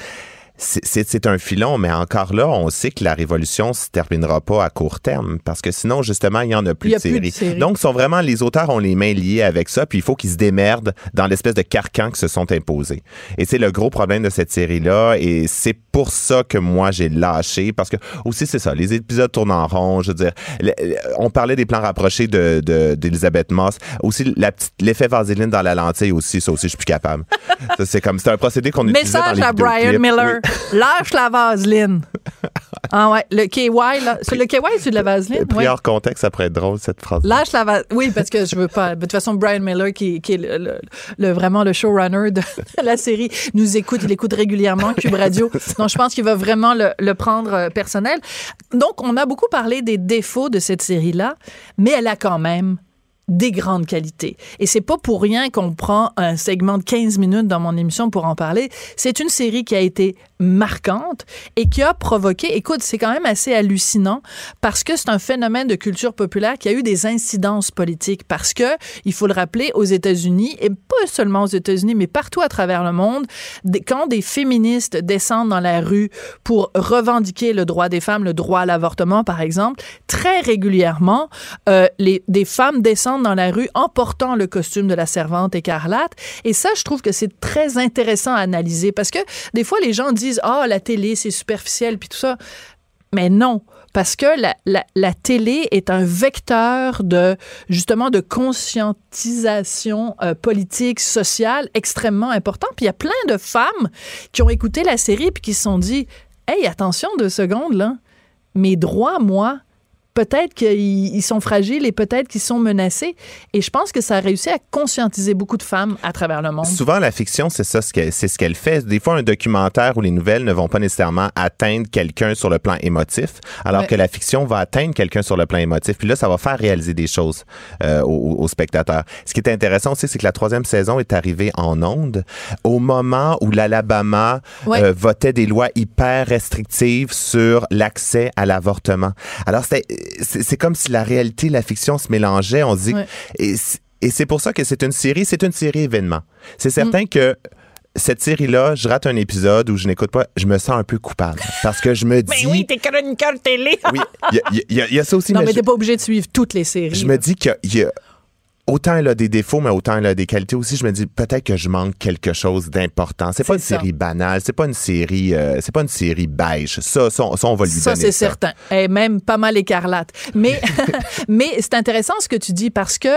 c'est un filon, mais encore là, on sait que la révolution se terminera pas à court terme parce que sinon, justement, il y en a plus, de, séries. Donc, sont vraiment les auteurs ont les mains liées avec ça, puis il faut qu'ils se démerdent dans l'espèce de carcan qui se sont imposés. Et c'est le gros problème de cette série-là, et c'est pour ça que moi j'ai lâché parce que aussi c'est ça, les épisodes tournent en rond. Je veux dire, on parlait des plans rapprochés de d'Elisabeth Moss, aussi la petite l'effet vaseline dans la lentille aussi, ça aussi je suis plus capable. c'est comme c'est un procédé qu'on utilise dans les Message à Brian Miller. Lâche la vaseline. Ah ouais, le KY, là. Le KY, c'est de la vaseline? Pris hors contexte, ça pourrait être drôle, cette phrase. Lâche la vaseline. Oui, parce que je veux pas. De toute façon, Brian Miller, qui, qui est le, vraiment le showrunner de la série, nous écoute. Il écoute régulièrement Cube Radio. Donc, je pense qu'il va vraiment le, le prendre euh, personnel. Donc, on a beaucoup parlé des défauts de cette série-là, mais elle a quand même des grandes qualités. Et c'est pas pour rien qu'on prend un segment de 15 minutes dans mon émission pour en parler. C'est une série qui a été marquante et qui a provoqué, écoute, c'est quand même assez hallucinant parce que c'est un phénomène de culture populaire qui a eu des incidences politiques parce que, il faut le rappeler, aux États-Unis, et pas seulement aux États-Unis, mais partout à travers le monde, quand des féministes descendent dans la rue pour revendiquer le droit des femmes, le droit à l'avortement, par exemple, très régulièrement, euh, des femmes descendent dans la rue en portant le costume de la servante écarlate. Et ça, je trouve que c'est très intéressant à analyser parce que des fois, les gens disent, ah, la télé, c'est superficiel, puis tout ça. Mais non, parce que la, la, télé est un vecteur de justement de conscientisation euh, politique, sociale extrêmement important. Puis il y a plein de femmes qui ont écouté la série puis qui se sont dit, hey, attention deux secondes là, mes droits, moi, peut-être qu'ils sont fragiles et peut-être qu'ils sont menacés. Et je pense que ça a réussi à conscientiser beaucoup de femmes à travers le monde. Souvent, la fiction, c'est ça, c'est ce qu'elle fait. Des fois, un documentaire ou les nouvelles ne vont pas nécessairement atteindre quelqu'un sur le plan émotif, alors que la fiction va atteindre quelqu'un sur le plan émotif. Puis là, ça va faire réaliser des choses euh, aux, spectateurs. Ce qui est intéressant aussi, c'est que la troisième saison est arrivée en ondes au moment où l'Alabama euh, votait des lois hyper restrictives sur l'accès à l'avortement. Alors, c'était c'est comme si la réalité et la fiction se mélangeaient. On dit. Et, c'est pour ça que c'est une série, c'est une série événement. C'est certain mm. que cette série-là, je rate un épisode où je n'écoute pas, je me sens un peu coupable. Parce que je me dis. Mais oui, t'es chroniqueur télé. oui, il y, a ça aussi. Non, mais, t'es pas obligé de suivre toutes les séries. Je me dis qu'il y a autant elle a des défauts, mais autant elle a des qualités aussi. Je me dis peut-être que je manque quelque chose d'important. C'est pas une série banale, c'est pas une série, euh, c'est pas une série beige. Ça, ça, on va lui ça, donner. ça, c'est certain. Et même pas mal écarlate. Mais, mais c'est intéressant ce que tu dis parce que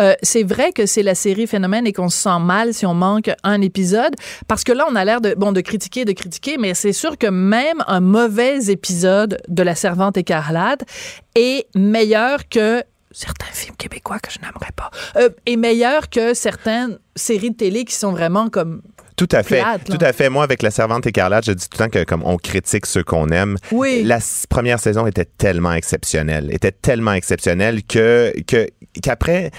euh, c'est vrai que c'est la série phénomène et qu'on se sent mal si on manque un épisode. Parce que là, on a l'air de, bon, de critiquer, de critiquer, mais c'est sûr que même un mauvais épisode de La Servante écarlate est meilleur que certains films québécois que je n'aimerais pas, euh, est meilleur que certaines séries de télé qui sont vraiment comme tout à fait. tout à fait. Moi, avec La Servante écarlate, je dis tout le temps que comme on critique ceux qu'on aime. Oui. La première saison était tellement exceptionnelle, était tellement exceptionnelle que qu'après,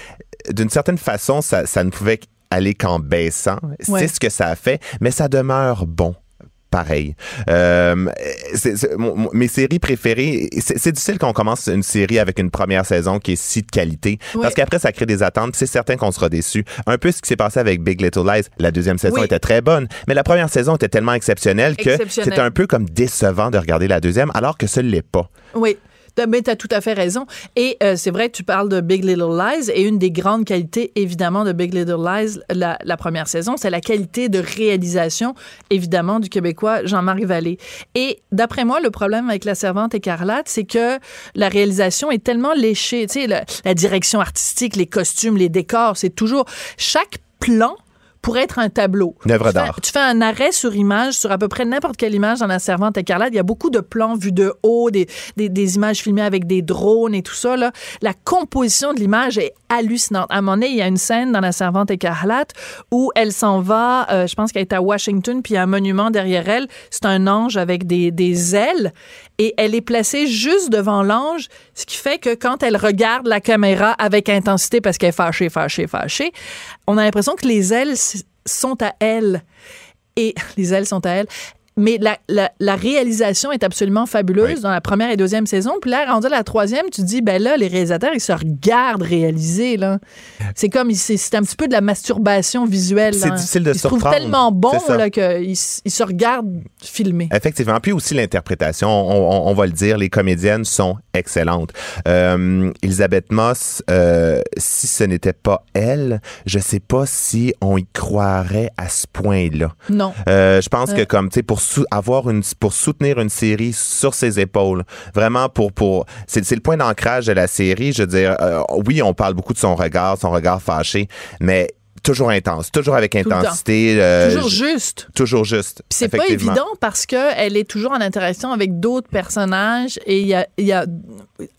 d'une certaine façon, ça, ça ne pouvait aller qu'en baissant. C'est ce que ça a fait, mais ça demeure bon pareil. Euh, mes séries préférées, c'est difficile qu'on commence une série avec une première saison qui est si de qualité, parce qu'après ça crée des attentes. C'est certain qu'on sera déçu. Un peu ce qui s'est passé avec Big Little Lies. La deuxième saison était très bonne, mais la première saison était tellement exceptionnelle que c'était un peu comme décevant de regarder la deuxième, alors que ce l'est pas. Oui. Mais tu as tout à fait raison. Et euh, c'est vrai tu parles de Big Little Lies et une des grandes qualités, évidemment, de Big Little Lies, la, première saison, c'est la qualité de réalisation, évidemment, du Québécois Jean-Marc Vallée. Et d'après moi, le problème avec La Servante écarlate, c'est que la réalisation est tellement léchée. Tu sais, la direction artistique, les costumes, les décors, c'est toujours... Chaque plan pour être un tableau. Une œuvre d'art. Tu fais un arrêt sur image, sur à peu près n'importe quelle image dans la Servante écarlate. Il y a beaucoup de plans vus de haut, des, des, des images filmées avec des drones et tout ça. Là. La composition de l'image est hallucinante. À un moment donné, il y a une scène dans la Servante écarlate où elle s'en va, euh, je pense qu'elle est à Washington, puis il y a un monument derrière elle. C'est un ange avec des, des ailes et elle est placée juste devant l'ange, ce qui fait que quand elle regarde la caméra avec intensité parce qu'elle est fâchée, fâchée, fâchée, on a l'impression que les ailes sont à elle. Et les ailes sont à elle mais la, la, la, réalisation est absolument fabuleuse dans la première et deuxième saison. Puis là, rendu à la troisième, tu dis, ben là, les réalisateurs, ils se regardent réaliser, là. C'est comme, c'est un petit peu de la masturbation visuelle. C'est difficile de ils se trouvent tellement bon, là, qu'ils ils se regardent filmer. Effectivement. Puis aussi l'interprétation, on, on, va le dire, les comédiennes sont excellentes. Euh, Elisabeth Moss, euh, si ce n'était pas elle, je sais pas si on y croirait à ce point-là. Non. Euh, je pense que comme, tu sais, pour avoir une pour soutenir une série sur ses épaules. Vraiment pour pour c'est le point d'ancrage de la série. Je veux dire, euh, oui, on parle beaucoup de son regard, son regard fâché, mais toujours intense, toujours avec intensité. Euh, toujours juste. Toujours juste. C'est pas évident parce que elle est toujours en interaction avec d'autres personnages et il y a, y a,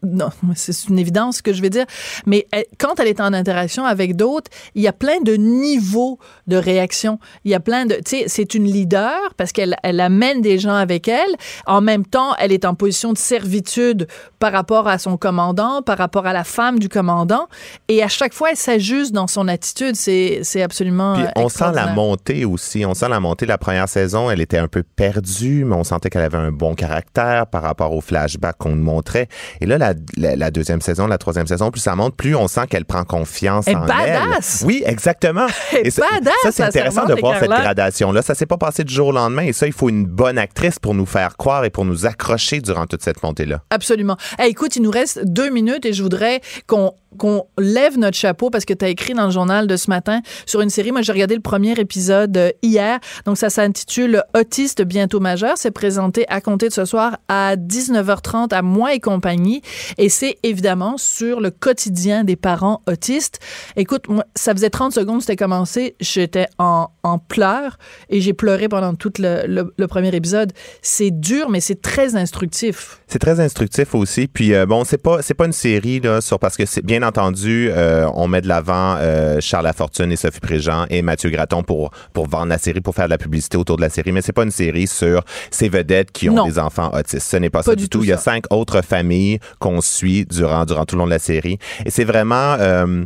non, c'est une évidence ce que je vais dire, mais quand elle est en interaction avec d'autres, il y a plein de niveaux de réaction. Il y a plein de, tu sais, c'est une leader parce qu'elle elle amène des gens avec elle. En même temps, elle est en position de servitude par rapport à son commandant, par rapport à la femme du commandant, et à chaque fois, elle s'ajuste dans son attitude. C'est c'est absolument. Puis on sent la montée aussi. On sent la montée de la première saison. Elle était un peu perdue, mais on sentait qu'elle avait un bon caractère par rapport au flashback qu'on nous montrait. Et là, la, deuxième saison, la troisième saison, plus ça monte, plus on sent qu'elle prend confiance elle en badass. elle. Oui, exactement. Elle ça, badass, ça c'est intéressant de voir cette gradation-là. Ça s'est pas passé du jour au lendemain. Et ça, il faut une bonne actrice pour nous faire croire et pour nous accrocher durant toute cette montée-là. Absolument. écoute, il nous reste deux minutes et je voudrais qu'on qu'on lève notre chapeau parce que tu as écrit dans le journal de ce matin sur une série. Moi, j'ai regardé le premier épisode euh, hier. Donc, ça s'intitule Autiste bientôt majeur. C'est présenté à compter de ce soir à 19h30 à Moi et compagnie. Et c'est évidemment sur le quotidien des parents autistes. Écoute, moi, ça faisait 30 secondes c'était commencé. J'étais en, pleurs et j'ai pleuré pendant tout le, premier épisode. C'est dur, mais c'est très instructif. C'est très instructif aussi. Puis, euh, bon, c'est pas, pas une série, là, sur, parce que c'est bien entendu, euh, on met de l'avant euh, Charles Lafortune et Sophie Préjean et Mathieu Graton pour pour vendre la série, pour faire de la publicité autour de la série. Mais c'est pas une série sur ces vedettes qui ont des enfants autistes. Ce n'est pas, ça du tout. Il y a cinq autres familles qu'on suit durant durant tout le long de la série. Et c'est vraiment euh,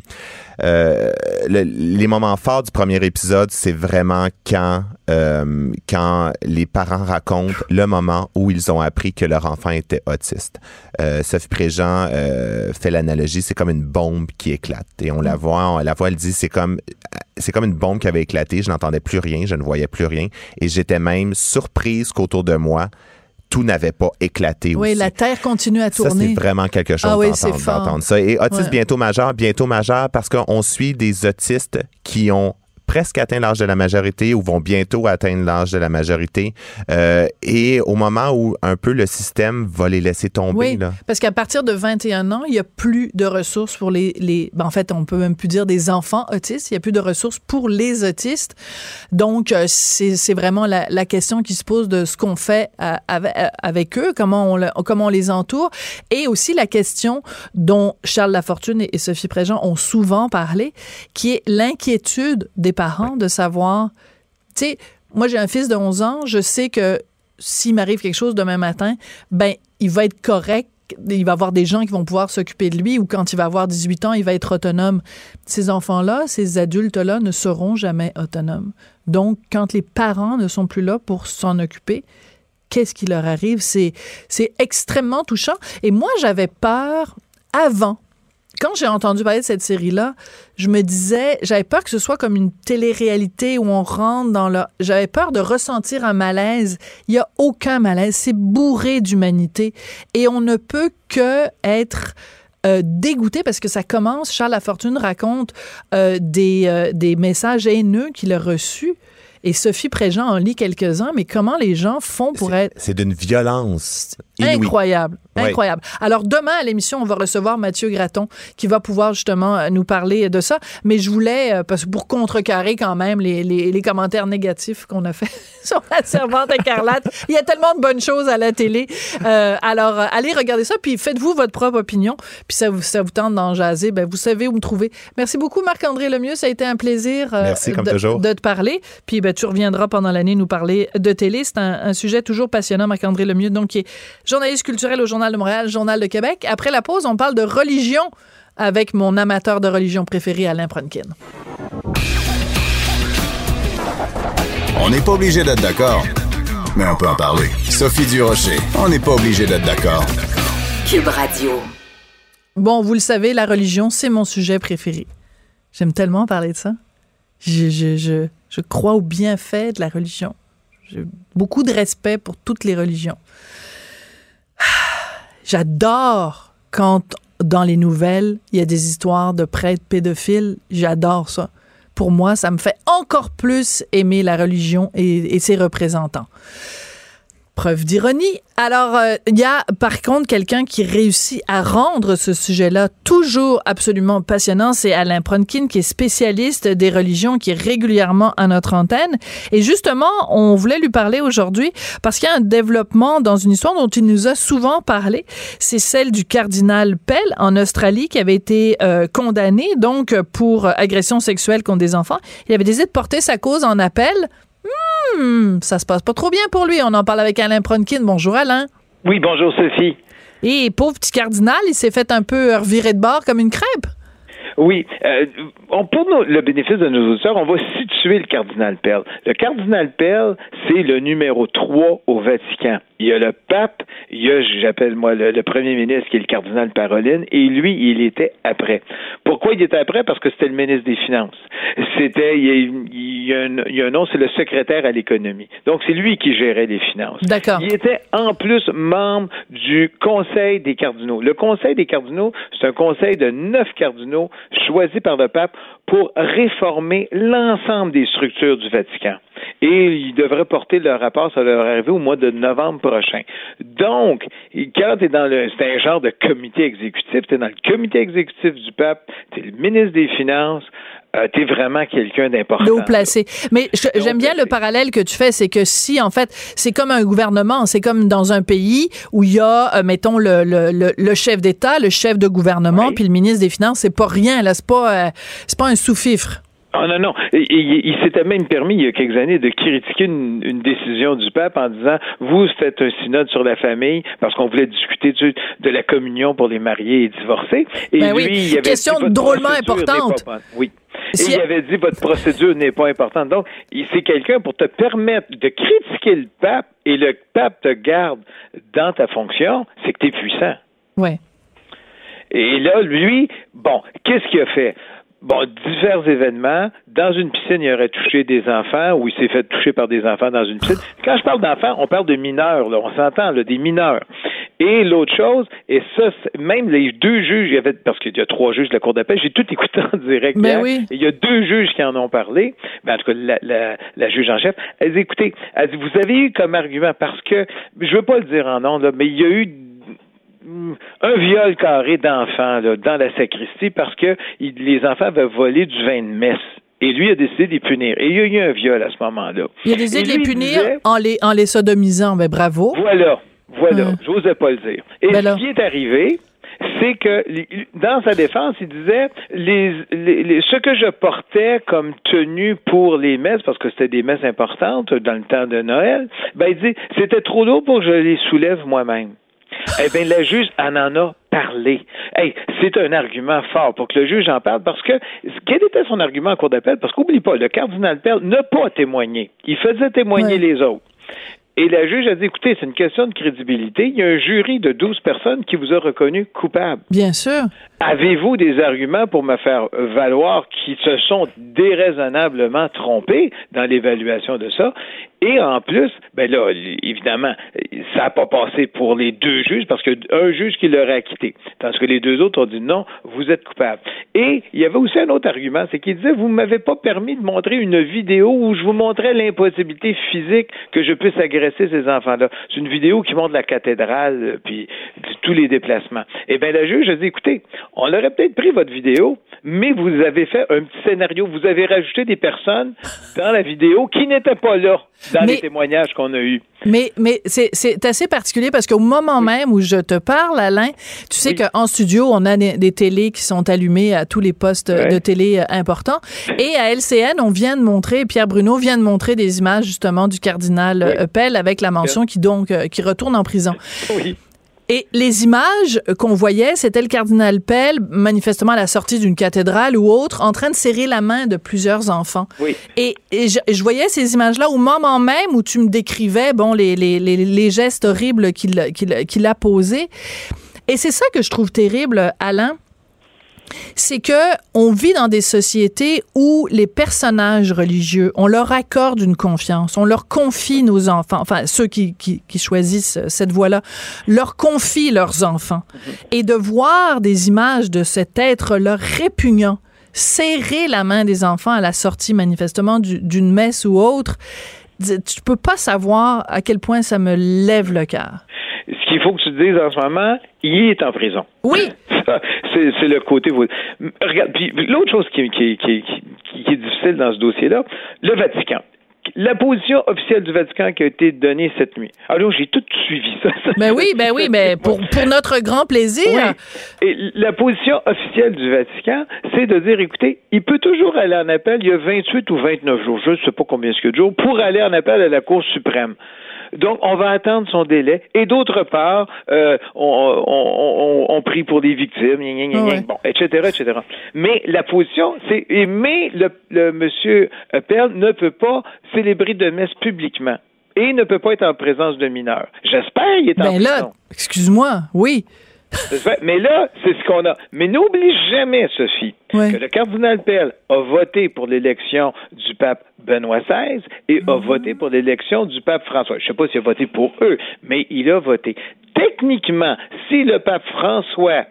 euh, les moments forts du premier épisode, c'est vraiment quand euh, quand les parents racontent le moment où ils ont appris que leur enfant était autiste. Euh, Sophie Préjean euh, fait l'analogie, c'est comme une bombe qui éclate et on la mm. voit, on la voit, elle dit c'est comme c'est comme une bombe qui avait éclaté, je n'entendais plus rien, je ne voyais plus rien et j'étais même surprise qu'autour de moi tout n'avait pas éclaté oui, la Terre continue à tourner. Ça, c'est vraiment quelque chose ah d'entendre ça. Et autiste bientôt majeur, bientôt majeur, parce qu'on suit des autistes qui ont presque atteint l'âge de la majorité ou vont bientôt atteindre l'âge de la majorité. Euh, et au moment où un peu le système va les laisser tomber. Oui, parce qu'à partir de 21 ans, il n'y a plus de ressources pour les... les ben, en fait, on peut même plus dire des enfants autistes. Il n'y a plus de ressources pour les autistes. Donc, euh, c'est vraiment la, la, question qui se pose de ce qu'on fait euh, avec, avec, eux, comment on, comment on les entoure. Et aussi la question dont Charles Lafortune et, et Sophie Préjean ont souvent parlé, qui est l'inquiétude des parents de savoir, tu sais, moi j'ai un fils de 11 ans, je sais que s'il m'arrive quelque chose demain matin, ben il va être correct il va avoir des gens qui vont pouvoir s'occuper de lui ou quand il va avoir 18 ans, il va être autonome. Ces enfants-là, ces adultes-là ne seront jamais autonomes. Donc, quand les parents ne sont plus là pour s'en occuper, qu'est-ce qui leur arrive? C'est, c'est extrêmement touchant. Et moi, j'avais peur avant quand j'ai entendu parler de cette série-là, je me disais, j'avais peur que ce soit comme une télé-réalité où on rentre dans le... J'avais peur de ressentir un malaise. Il n'y a aucun malaise. C'est bourré d'humanité. Et on ne peut que être... Euh, dégoûté parce que ça commence, Charles Lafortune raconte euh, des, euh, des messages haineux qu'il a reçus et Sophie Préjean en lit quelques-uns, mais comment les gens font pour être... C'est d'une violence incroyable. Incroyable. Alors demain à l'émission, on va recevoir Mathieu Graton qui va pouvoir justement euh, nous parler de ça. Mais je voulais, euh, parce que pour contrecarrer quand même les, les, les commentaires négatifs qu'on a fait sur la servante écarlate, il y a tellement de bonnes choses à la télé. Euh, alors allez regarder ça, puis faites-vous votre propre opinion. Puis ça vous, ça vous tente d'en jaser, ben vous savez où me trouver. Merci beaucoup Marc-André Lemieux, ça a été un plaisir Merci, comme de, toujours. de te parler. Puis ben, tu reviendras pendant l'année nous parler de télé. C'est un, un, sujet toujours passionnant, Marc-André Lemieux, donc qui est journaliste culturel au Journal de Montréal, Journal de Québec. Après la pause, on parle de religion avec mon amateur de religion préféré, Alain Pronkin. On n'est pas obligé d'être d'accord, mais on peut en parler. Sophie Durocher, on n'est pas obligé d'être d'accord. Cube Radio. Bon, vous le savez, la religion, c'est mon sujet préféré. J'aime tellement parler de ça. Je, je, je, je crois au bienfait de la religion. J'ai beaucoup de respect pour toutes les religions. J'adore quand dans les nouvelles, il y a des histoires de prêtres pédophiles. J'adore ça. Pour moi, ça me fait encore plus aimer la religion et, et ses représentants. Preuve d'ironie. Alors, euh, il y a par contre quelqu'un qui réussit à rendre ce sujet-là toujours absolument passionnant. C'est Alain Pronkin, qui est spécialiste des religions, qui est régulièrement à notre antenne. Et justement, on voulait lui parler aujourd'hui parce qu'il y a un développement dans une histoire dont il nous a souvent parlé. C'est celle du cardinal Pell en Australie qui avait été euh, condamné donc pour agression sexuelle contre des enfants. Il avait décidé de porter sa cause en appel Hmm, ça se passe pas trop bien pour lui. On en parle avec Alain Pronkin. Bonjour Alain. Oui, bonjour Sophie. Et pauvre petit cardinal, il s'est fait un peu revirer de bord comme une crêpe. Oui. Euh, on, pour le bénéfice de nos auditeurs, on va situer le cardinal Pell. Le cardinal Pell, c'est le numéro 3 au Vatican. Il y a le pape, il y a, j'appelle moi, le, premier ministre qui est le cardinal Paroline, et lui, il était après. Pourquoi il était après? Parce que c'était le ministre des Finances. C'était, il y a, un, il y a un nom, c'est le secrétaire à l'économie. Donc, c'est lui qui gérait les finances. D'accord. Il était en plus membre du Conseil des cardinaux. Le Conseil des cardinaux, c'est un conseil de neuf cardinaux choisis par le pape pour réformer l'ensemble des structures du Vatican. Et ils devraient porter leur rapport, ça leur arriver au mois de novembre prochain. Donc, quand tu es dans le, c'est un genre de comité exécutif, tu es dans le comité exécutif du pape, tu es le ministre des Finances, euh, tu es vraiment quelqu'un d'important. Haut placé. Mais j'aime bien le parallèle que tu fais, c'est que si, en fait, c'est comme un gouvernement, c'est comme dans un pays où il y a, euh, mettons, le, le, le, chef d'État, le chef de gouvernement, puis le ministre des Finances, c'est pas rien, là, c'est pas, euh, c'est pas un sous-fifre. Oh non, non. Il, s'était même permis, il y a quelques années, de critiquer une, décision du pape en disant Vous faites un synode sur la famille parce qu'on voulait discuter de la communion pour les mariés et divorcés. Et ben lui, il avait question drôlement importante. oui. Et il avait dit votre procédure n'est pas importante. Donc, c'est quelqu'un pour te permettre de critiquer le pape et le pape te garde dans ta fonction, c'est que tu es puissant. Oui. Et là, lui, bon, qu'est-ce qu'il a fait? Bon, divers événements. Dans une piscine, il aurait touché des enfants ou il s'est fait toucher par des enfants dans une piscine. Quand je parle d'enfants, on parle de mineurs, là, on s'entend, là, des mineurs. Et l'autre chose, et ça, même les deux juges, il y avait, parce qu'il y a trois juges de la Cour d'appel, j'ai tout écouté en direct. Mais ben oui. il y a deux juges qui en ont parlé. Ben, en tout cas, la, la, la, juge en chef. Elle dit, écoutez, elle dit, vous avez eu comme argument, parce que, je veux pas le dire en nom, là, mais il y a eu un viol carré d'enfants dans la sacristie parce que les enfants avaient volé du vin de messe. Et lui a décidé de les punir. Et il y a eu un viol à ce moment-là. Il a décidé de les punir en, les, en les sodomisant. Ben, bravo. Voilà. Voilà. Hum. Je n'osais pas le dire. Et ben ce qui est arrivé, c'est que dans sa défense, il disait les, les, ce que je portais comme tenue pour les messes, parce que c'était des messes importantes dans le temps de Noël, ben il dit c'était trop lourd pour que je les soulève moi-même. Eh bien, la juge en en a parlé. Hey, c'est un argument fort pour que le juge en parle parce que quel était son argument en cour d'appel? Parce qu'oublie pas, le cardinal Pell n'a pas témoigné. Il faisait témoigner les autres. Et la juge a dit, écoutez, c'est une question de crédibilité. Il y a un jury de 12 personnes qui vous a reconnu coupable. Bien sûr. Avez-vous des arguments pour me faire valoir qui se sont déraisonnablement trompés dans l'évaluation de ça? Et en plus, ben là, évidemment, ça n'a pas passé pour les deux juges parce qu'un juge qui l'aurait acquitté, tandis que les deux autres ont dit non, vous êtes coupable. Et il y avait aussi un autre argument, c'est qu'il disait vous ne m'avez pas permis de montrer une vidéo où je vous montrais l'impossibilité physique que je puisse agresser ces enfants-là. C'est une vidéo qui montre la cathédrale euh, puis tous les déplacements. Eh bien, le juge a dit écoutez, on aurait peut-être pris votre vidéo, mais vous avez fait un petit scénario, vous avez rajouté des personnes dans la vidéo qui n'étaient pas là dans les témoignages qu'on a eus. Mais, mais c'est assez particulier parce qu'au moment même où je te parle, Alain, tu sais qu'en studio, on a des, télés qui sont allumées à tous les postes de télé euh, importants. Et à LCN, on vient de montrer, Pierre Bruno vient de montrer des images justement du cardinal. Euh, avec la mention qui donc euh, qui retourne en prison. Oui. Et les images qu'on voyait, c'était le cardinal Pell, manifestement à la sortie d'une cathédrale ou autre, en train de serrer la main de plusieurs enfants. Oui. Et, je, voyais ces images-là au moment même où tu me décrivais, bon, les, les, les, les gestes horribles qu'il qu'il a posés. Et c'est ça que je trouve terrible, Alain c'est que on vit dans des sociétés où les personnages religieux, on leur accorde une confiance, on leur confie nos enfants, enfin ceux qui, qui, choisissent cette voie-là, leur confient leurs enfants. Et de voir des images de cet être-là répugnant, serrer la main des enfants à la sortie manifestement d'une messe ou autre, tu peux pas savoir à quel point ça me lève le cœur qu'il faut que tu dises en ce moment, il est en prison. Oui. c'est le côté. Regarde, puis l'autre chose qui, qui, qui, qui, est difficile dans ce dossier-là, le Vatican la position officielle du Vatican qui a été donnée cette nuit. Alors, j'ai tout suivi ça. Ben oui, ben oui, mais pour, pour notre grand plaisir. Et la position officielle du Vatican, c'est de dire, écoutez, il peut toujours aller en appel, il y a 28 ou 29 jours, je ne sais pas combien de jours, pour aller en appel à la Cour suprême. Donc, on va attendre son délai. Et d'autre part, euh, on, on, on, prie pour des victimes, bon, etc., etc. Mais la position, c'est mais le, le monsieur Pell ne peut pas célébrer de messe publiquement et ne peut pas être en présence de mineurs. J'espère qu'il est en ben là, excuse-moi, oui. Mais là, c'est ce qu'on a. Mais n'oublie jamais, Sophie, que le cardinal Pell a voté pour l'élection du pape Benoît XVI et a mhm. voté pour l'élection du pape François. Je ne sais pas s'il a voté pour eux, mais il a voté. Techniquement, si le pape François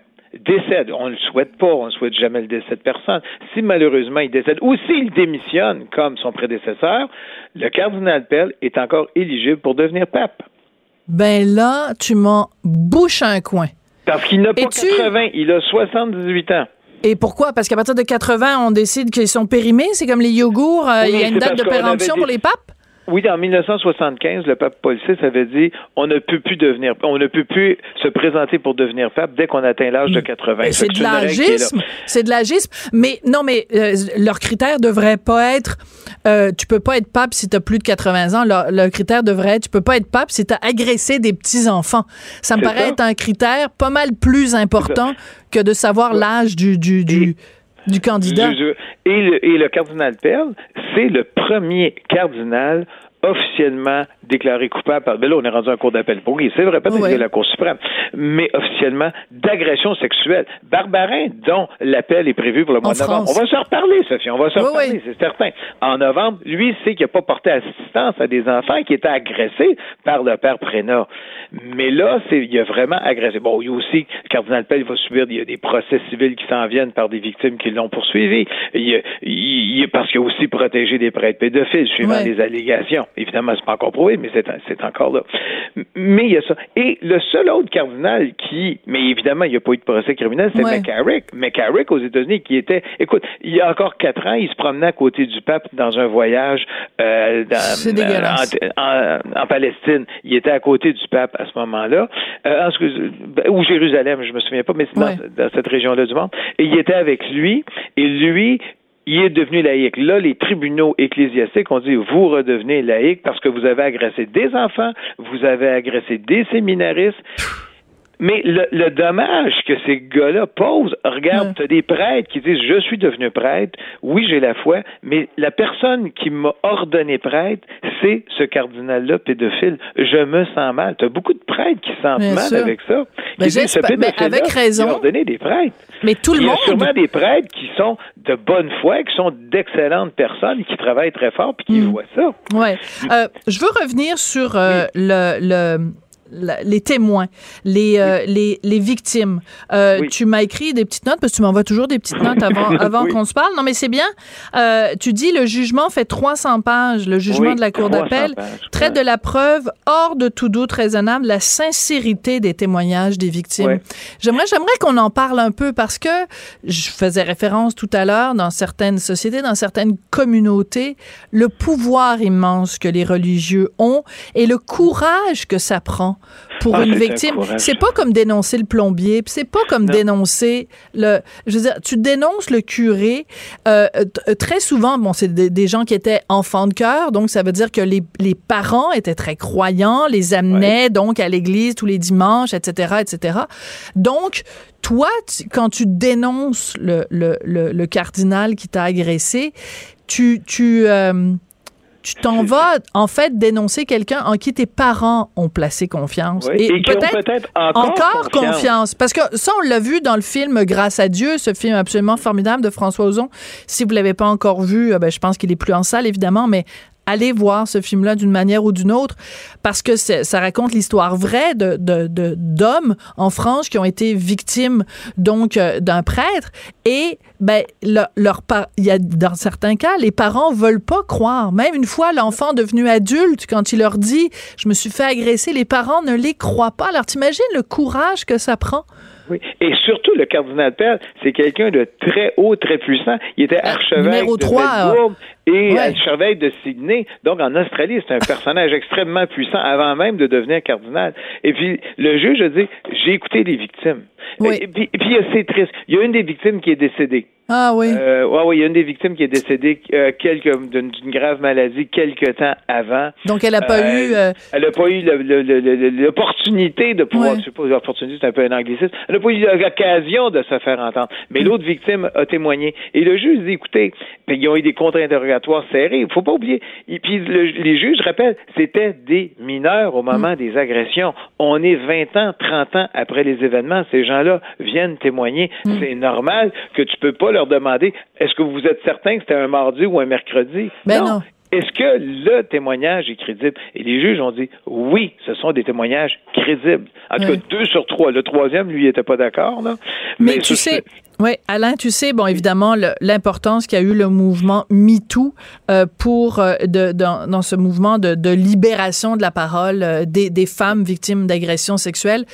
décède, on ne le souhaite pas, on ne souhaite jamais le décès de personne, si malheureusement il décède ou s'il démissionne comme son prédécesseur, le cardinal Pell est encore éligible pour devenir pape. Ben là, tu m'en bouches un coin. Parce qu'il n'a pas 80, il a 78 ans. Et pourquoi? Parce qu'à partir de 80, on décide qu'ils sont périmés? C'est comme les yogourts, euh, il y a une date de péremption pour les papes? Oui, en 1975, le pape Paul VI avait dit on ne peut plus devenir, on ne peut plus se présenter pour devenir pape dès qu'on atteint l'âge de 80. C'est de l'agisme, c'est de l'agisme. Mais non, mais euh, leur critère devrait pas être euh, tu peux pas être pape si tu as plus de 80 ans. Le, critère devrait être tu peux pas être pape si tu as agressé des petits enfants. Ça me paraît être un critère pas mal plus important que de savoir l'âge du, du, du du candidat. Et le, et le cardinal Perle, c'est le premier cardinal officiellement déclaré coupable par. Ben là, on est rendu en cours d'appel. Oui, c'est vrai, peut-être oui. la Cour suprême, mais officiellement d'agression sexuelle. Barbarin, dont l'appel est prévu pour le mois de novembre. On va se reparler, Sophie, on va se reparler, c'est certain. En novembre, lui, sait qu'il n'a pas porté assistance à des enfants qui étaient agressés par le père Prénat. Mais là, c'est, il a vraiment agressé. Bon, il y a aussi, le cardinal Pell va subir, il y a des procès civils qui s'en viennent par des victimes qui l'ont poursuivi. Il, il, parce qu'il a aussi protégé des prêtres pédophiles, suivant les allégations. Évidemment, c'est pas encore prouvé, mais c'est encore là. Mais il y a ça. Et le seul autre cardinal qui, mais évidemment, il n'y a pas eu de procès criminel, c'est McCarrick. McCarrick aux États-Unis, qui était, écoute, il y a encore quatre ans, il se promenait à côté du pape dans un voyage euh, en, en, Palestine. Il était à côté du pape à ce moment-là, euh, ou Jérusalem, je me souviens pas, mais c'est dans, dans cette région-là du monde. Et il était avec lui, et lui, il est devenu laïque. Là, les tribunaux ecclésiastiques ont dit vous redevenez laïque parce que vous avez agressé des enfants, vous avez agressé des séminaristes. Mais le, dommage que ces gars-là posent, regarde, tu as des prêtres qui disent Je suis devenu prêtre, oui, j'ai la foi, mais la personne qui m'a ordonné prêtre, c'est ce cardinal-là pédophile. Je me sens mal. Tu as beaucoup de prêtres qui se sentent mal avec ça. Mais, mais avec raison. ordonné des prêtres. Mais tout le monde. Il y a sûrement des prêtres qui sont de bonne foi, qui sont d'excellentes personnes, qui travaillent très fort, puis qui mm. voient ça. Ouais. Euh, je veux revenir sur euh, le, le les témoins, les, euh, les, les, victimes. Euh, tu m'as écrit des petites notes parce que tu m'envoies toujours des petites notes avant, avant qu'on se parle. Non, mais c'est bien. Euh, tu dis le jugement fait 300 pages, le jugement de la Cour d'appel traite de la preuve hors de tout doute raisonnable, la sincérité des témoignages des victimes. J'aimerais, j'aimerais qu'on en parle un peu parce que je faisais référence tout à l'heure dans certaines sociétés, dans certaines communautés, le pouvoir immense que les religieux ont et le courage que ça prend pour Ah, une victime. C'est pas comme dénoncer le plombier, c'est pas comme Non. dénoncer le. Je veux dire, tu dénonces le curé. euh, t- très souvent, bon, c'est des, des gens qui étaient enfants de cœur, donc ça veut dire que les, les parents étaient très croyants, les amenaient donc à l'église tous les dimanches, etc., etc. Donc, toi, tu- quand tu dénonces le, le, le, le cardinal qui t'a agressé, tu, tu, euh, tu t'en vas, en fait, dénoncer quelqu'un en qui tes parents ont placé confiance. Oui, et, peut-être encore, Encore confiance. Parce que ça, on l'a vu dans le film Grâce à Dieu, ce film absolument formidable de François Ozon. Si vous l'avez pas encore vu, euh, ben, je pense qu'il est plus en salle, évidemment, mais allez voir ce film-là d'une manière ou d'une autre parce que ça raconte l'histoire vraie de, de, de- d'hommes en France qui ont été victimes donc euh, d'un prêtre. Et ben le- leur il y a dans certains cas les parents veulent pas croire. Même une fois l'enfant devenu adulte quand il leur dit je me suis fait agresser les parents ne les croient pas. Alors t'imagines le courage que ça prend? Oui. Et surtout, le cardinal Pell, c'est quelqu'un de très haut, très puissant. Il était archevêque Euh, numéro de Melbourne et ouais. archevêque de Sydney. Donc, en Australie, c'est un personnage extrêmement puissant avant même de devenir cardinal. Et puis, le juge a dit, j'ai écouté les victimes. Oui. Et puis, et puis, c'est triste. Il y a une des victimes qui est décédée. Ah oui Euh, ouais, ouais, il y a une des victimes qui est décédée euh, quelques- d'une grave maladie quelque temps avant. donc elle a pas Euh, eu euh, Elle n'a pas eu l'opportunité de pouvoir, Ouais. je sais pas, l'opportunité, c'est un peu un anglicisme, elle n'a pas eu l'occasion de se faire entendre. Mais Mm. l'autre victime a témoigné. Et le juge dit, écoutez, puis ils ont eu des contre-interrogatoires serrés, il faut pas oublier. Et puis le- les juges, je rappelle, c'était des mineurs au moment Mm. des agressions. On est 20 ans, 30 ans après les événements. Ces gens-là viennent témoigner. Mm. C'est normal que tu peux pas leur demander, est-ce que vous êtes certain que c'était un mardi ou un mercredi? Ben non. Est-ce que le témoignage est crédible? Et les juges ont dit oui, ce sont des témoignages crédibles. En tout cas, deux sur trois. Le troisième, lui, n'était pas d'accord. là. Mais, tu sais, oui, Alain, tu sais, bon, évidemment, l'importance qu'a eu le mouvement MeToo euh, pour, euh, de, dans, dans ce mouvement de, de libération de la parole euh, des, des femmes victimes d'agressions sexuelles.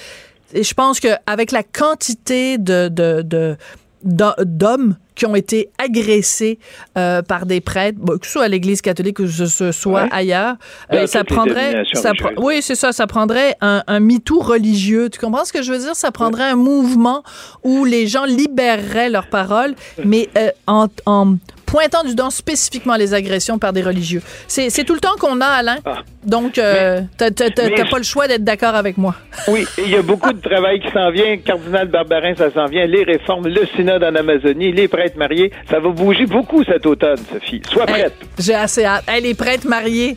Et je pense qu'avec la quantité de, de, d'hommes qui ont été agressés euh, par des prêtres, bon, que ce soit à l'Église catholique ou que ce soit Ouais. ailleurs, euh, ça prendrait, ça pre- oui, c'est ça, ça prendrait un, un MeToo religieux. Tu comprends ce que je veux dire? Ça prendrait un mouvement où les gens libéreraient leurs paroles, mais euh, en, en pointant du doigt spécifiquement les agressions par des religieux. C'est c'est tout le temps qu'on a, Alain. Ah. Donc, euh, t'as pas le choix d'être d'accord avec moi. Oui, il y a beaucoup de travail qui s'en vient. Cardinal Barbarin, ça s'en vient. Les réformes, le synode en Amazonie, les prêtres mariés. Ça va bouger beaucoup cet automne, Sophie. Sois Hey, prête. J'ai assez hâte. Hey, les prêtres mariés,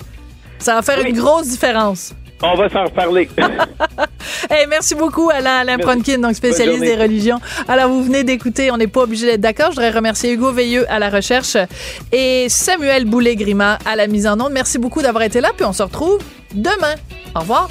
ça va faire Oui. une grosse différence. On va s'en reparler. Hey, merci beaucoup, Alain, Alain Merci. Pronkin, donc spécialiste des religions. Alors, vous venez d'écouter, on n'est pas obligé d'être d'accord. Je voudrais remercier Hugo Veilleux à la recherche et Samuel Boulet-Grima à la mise en onde. Merci beaucoup d'avoir été là, puis on se retrouve demain. Au revoir.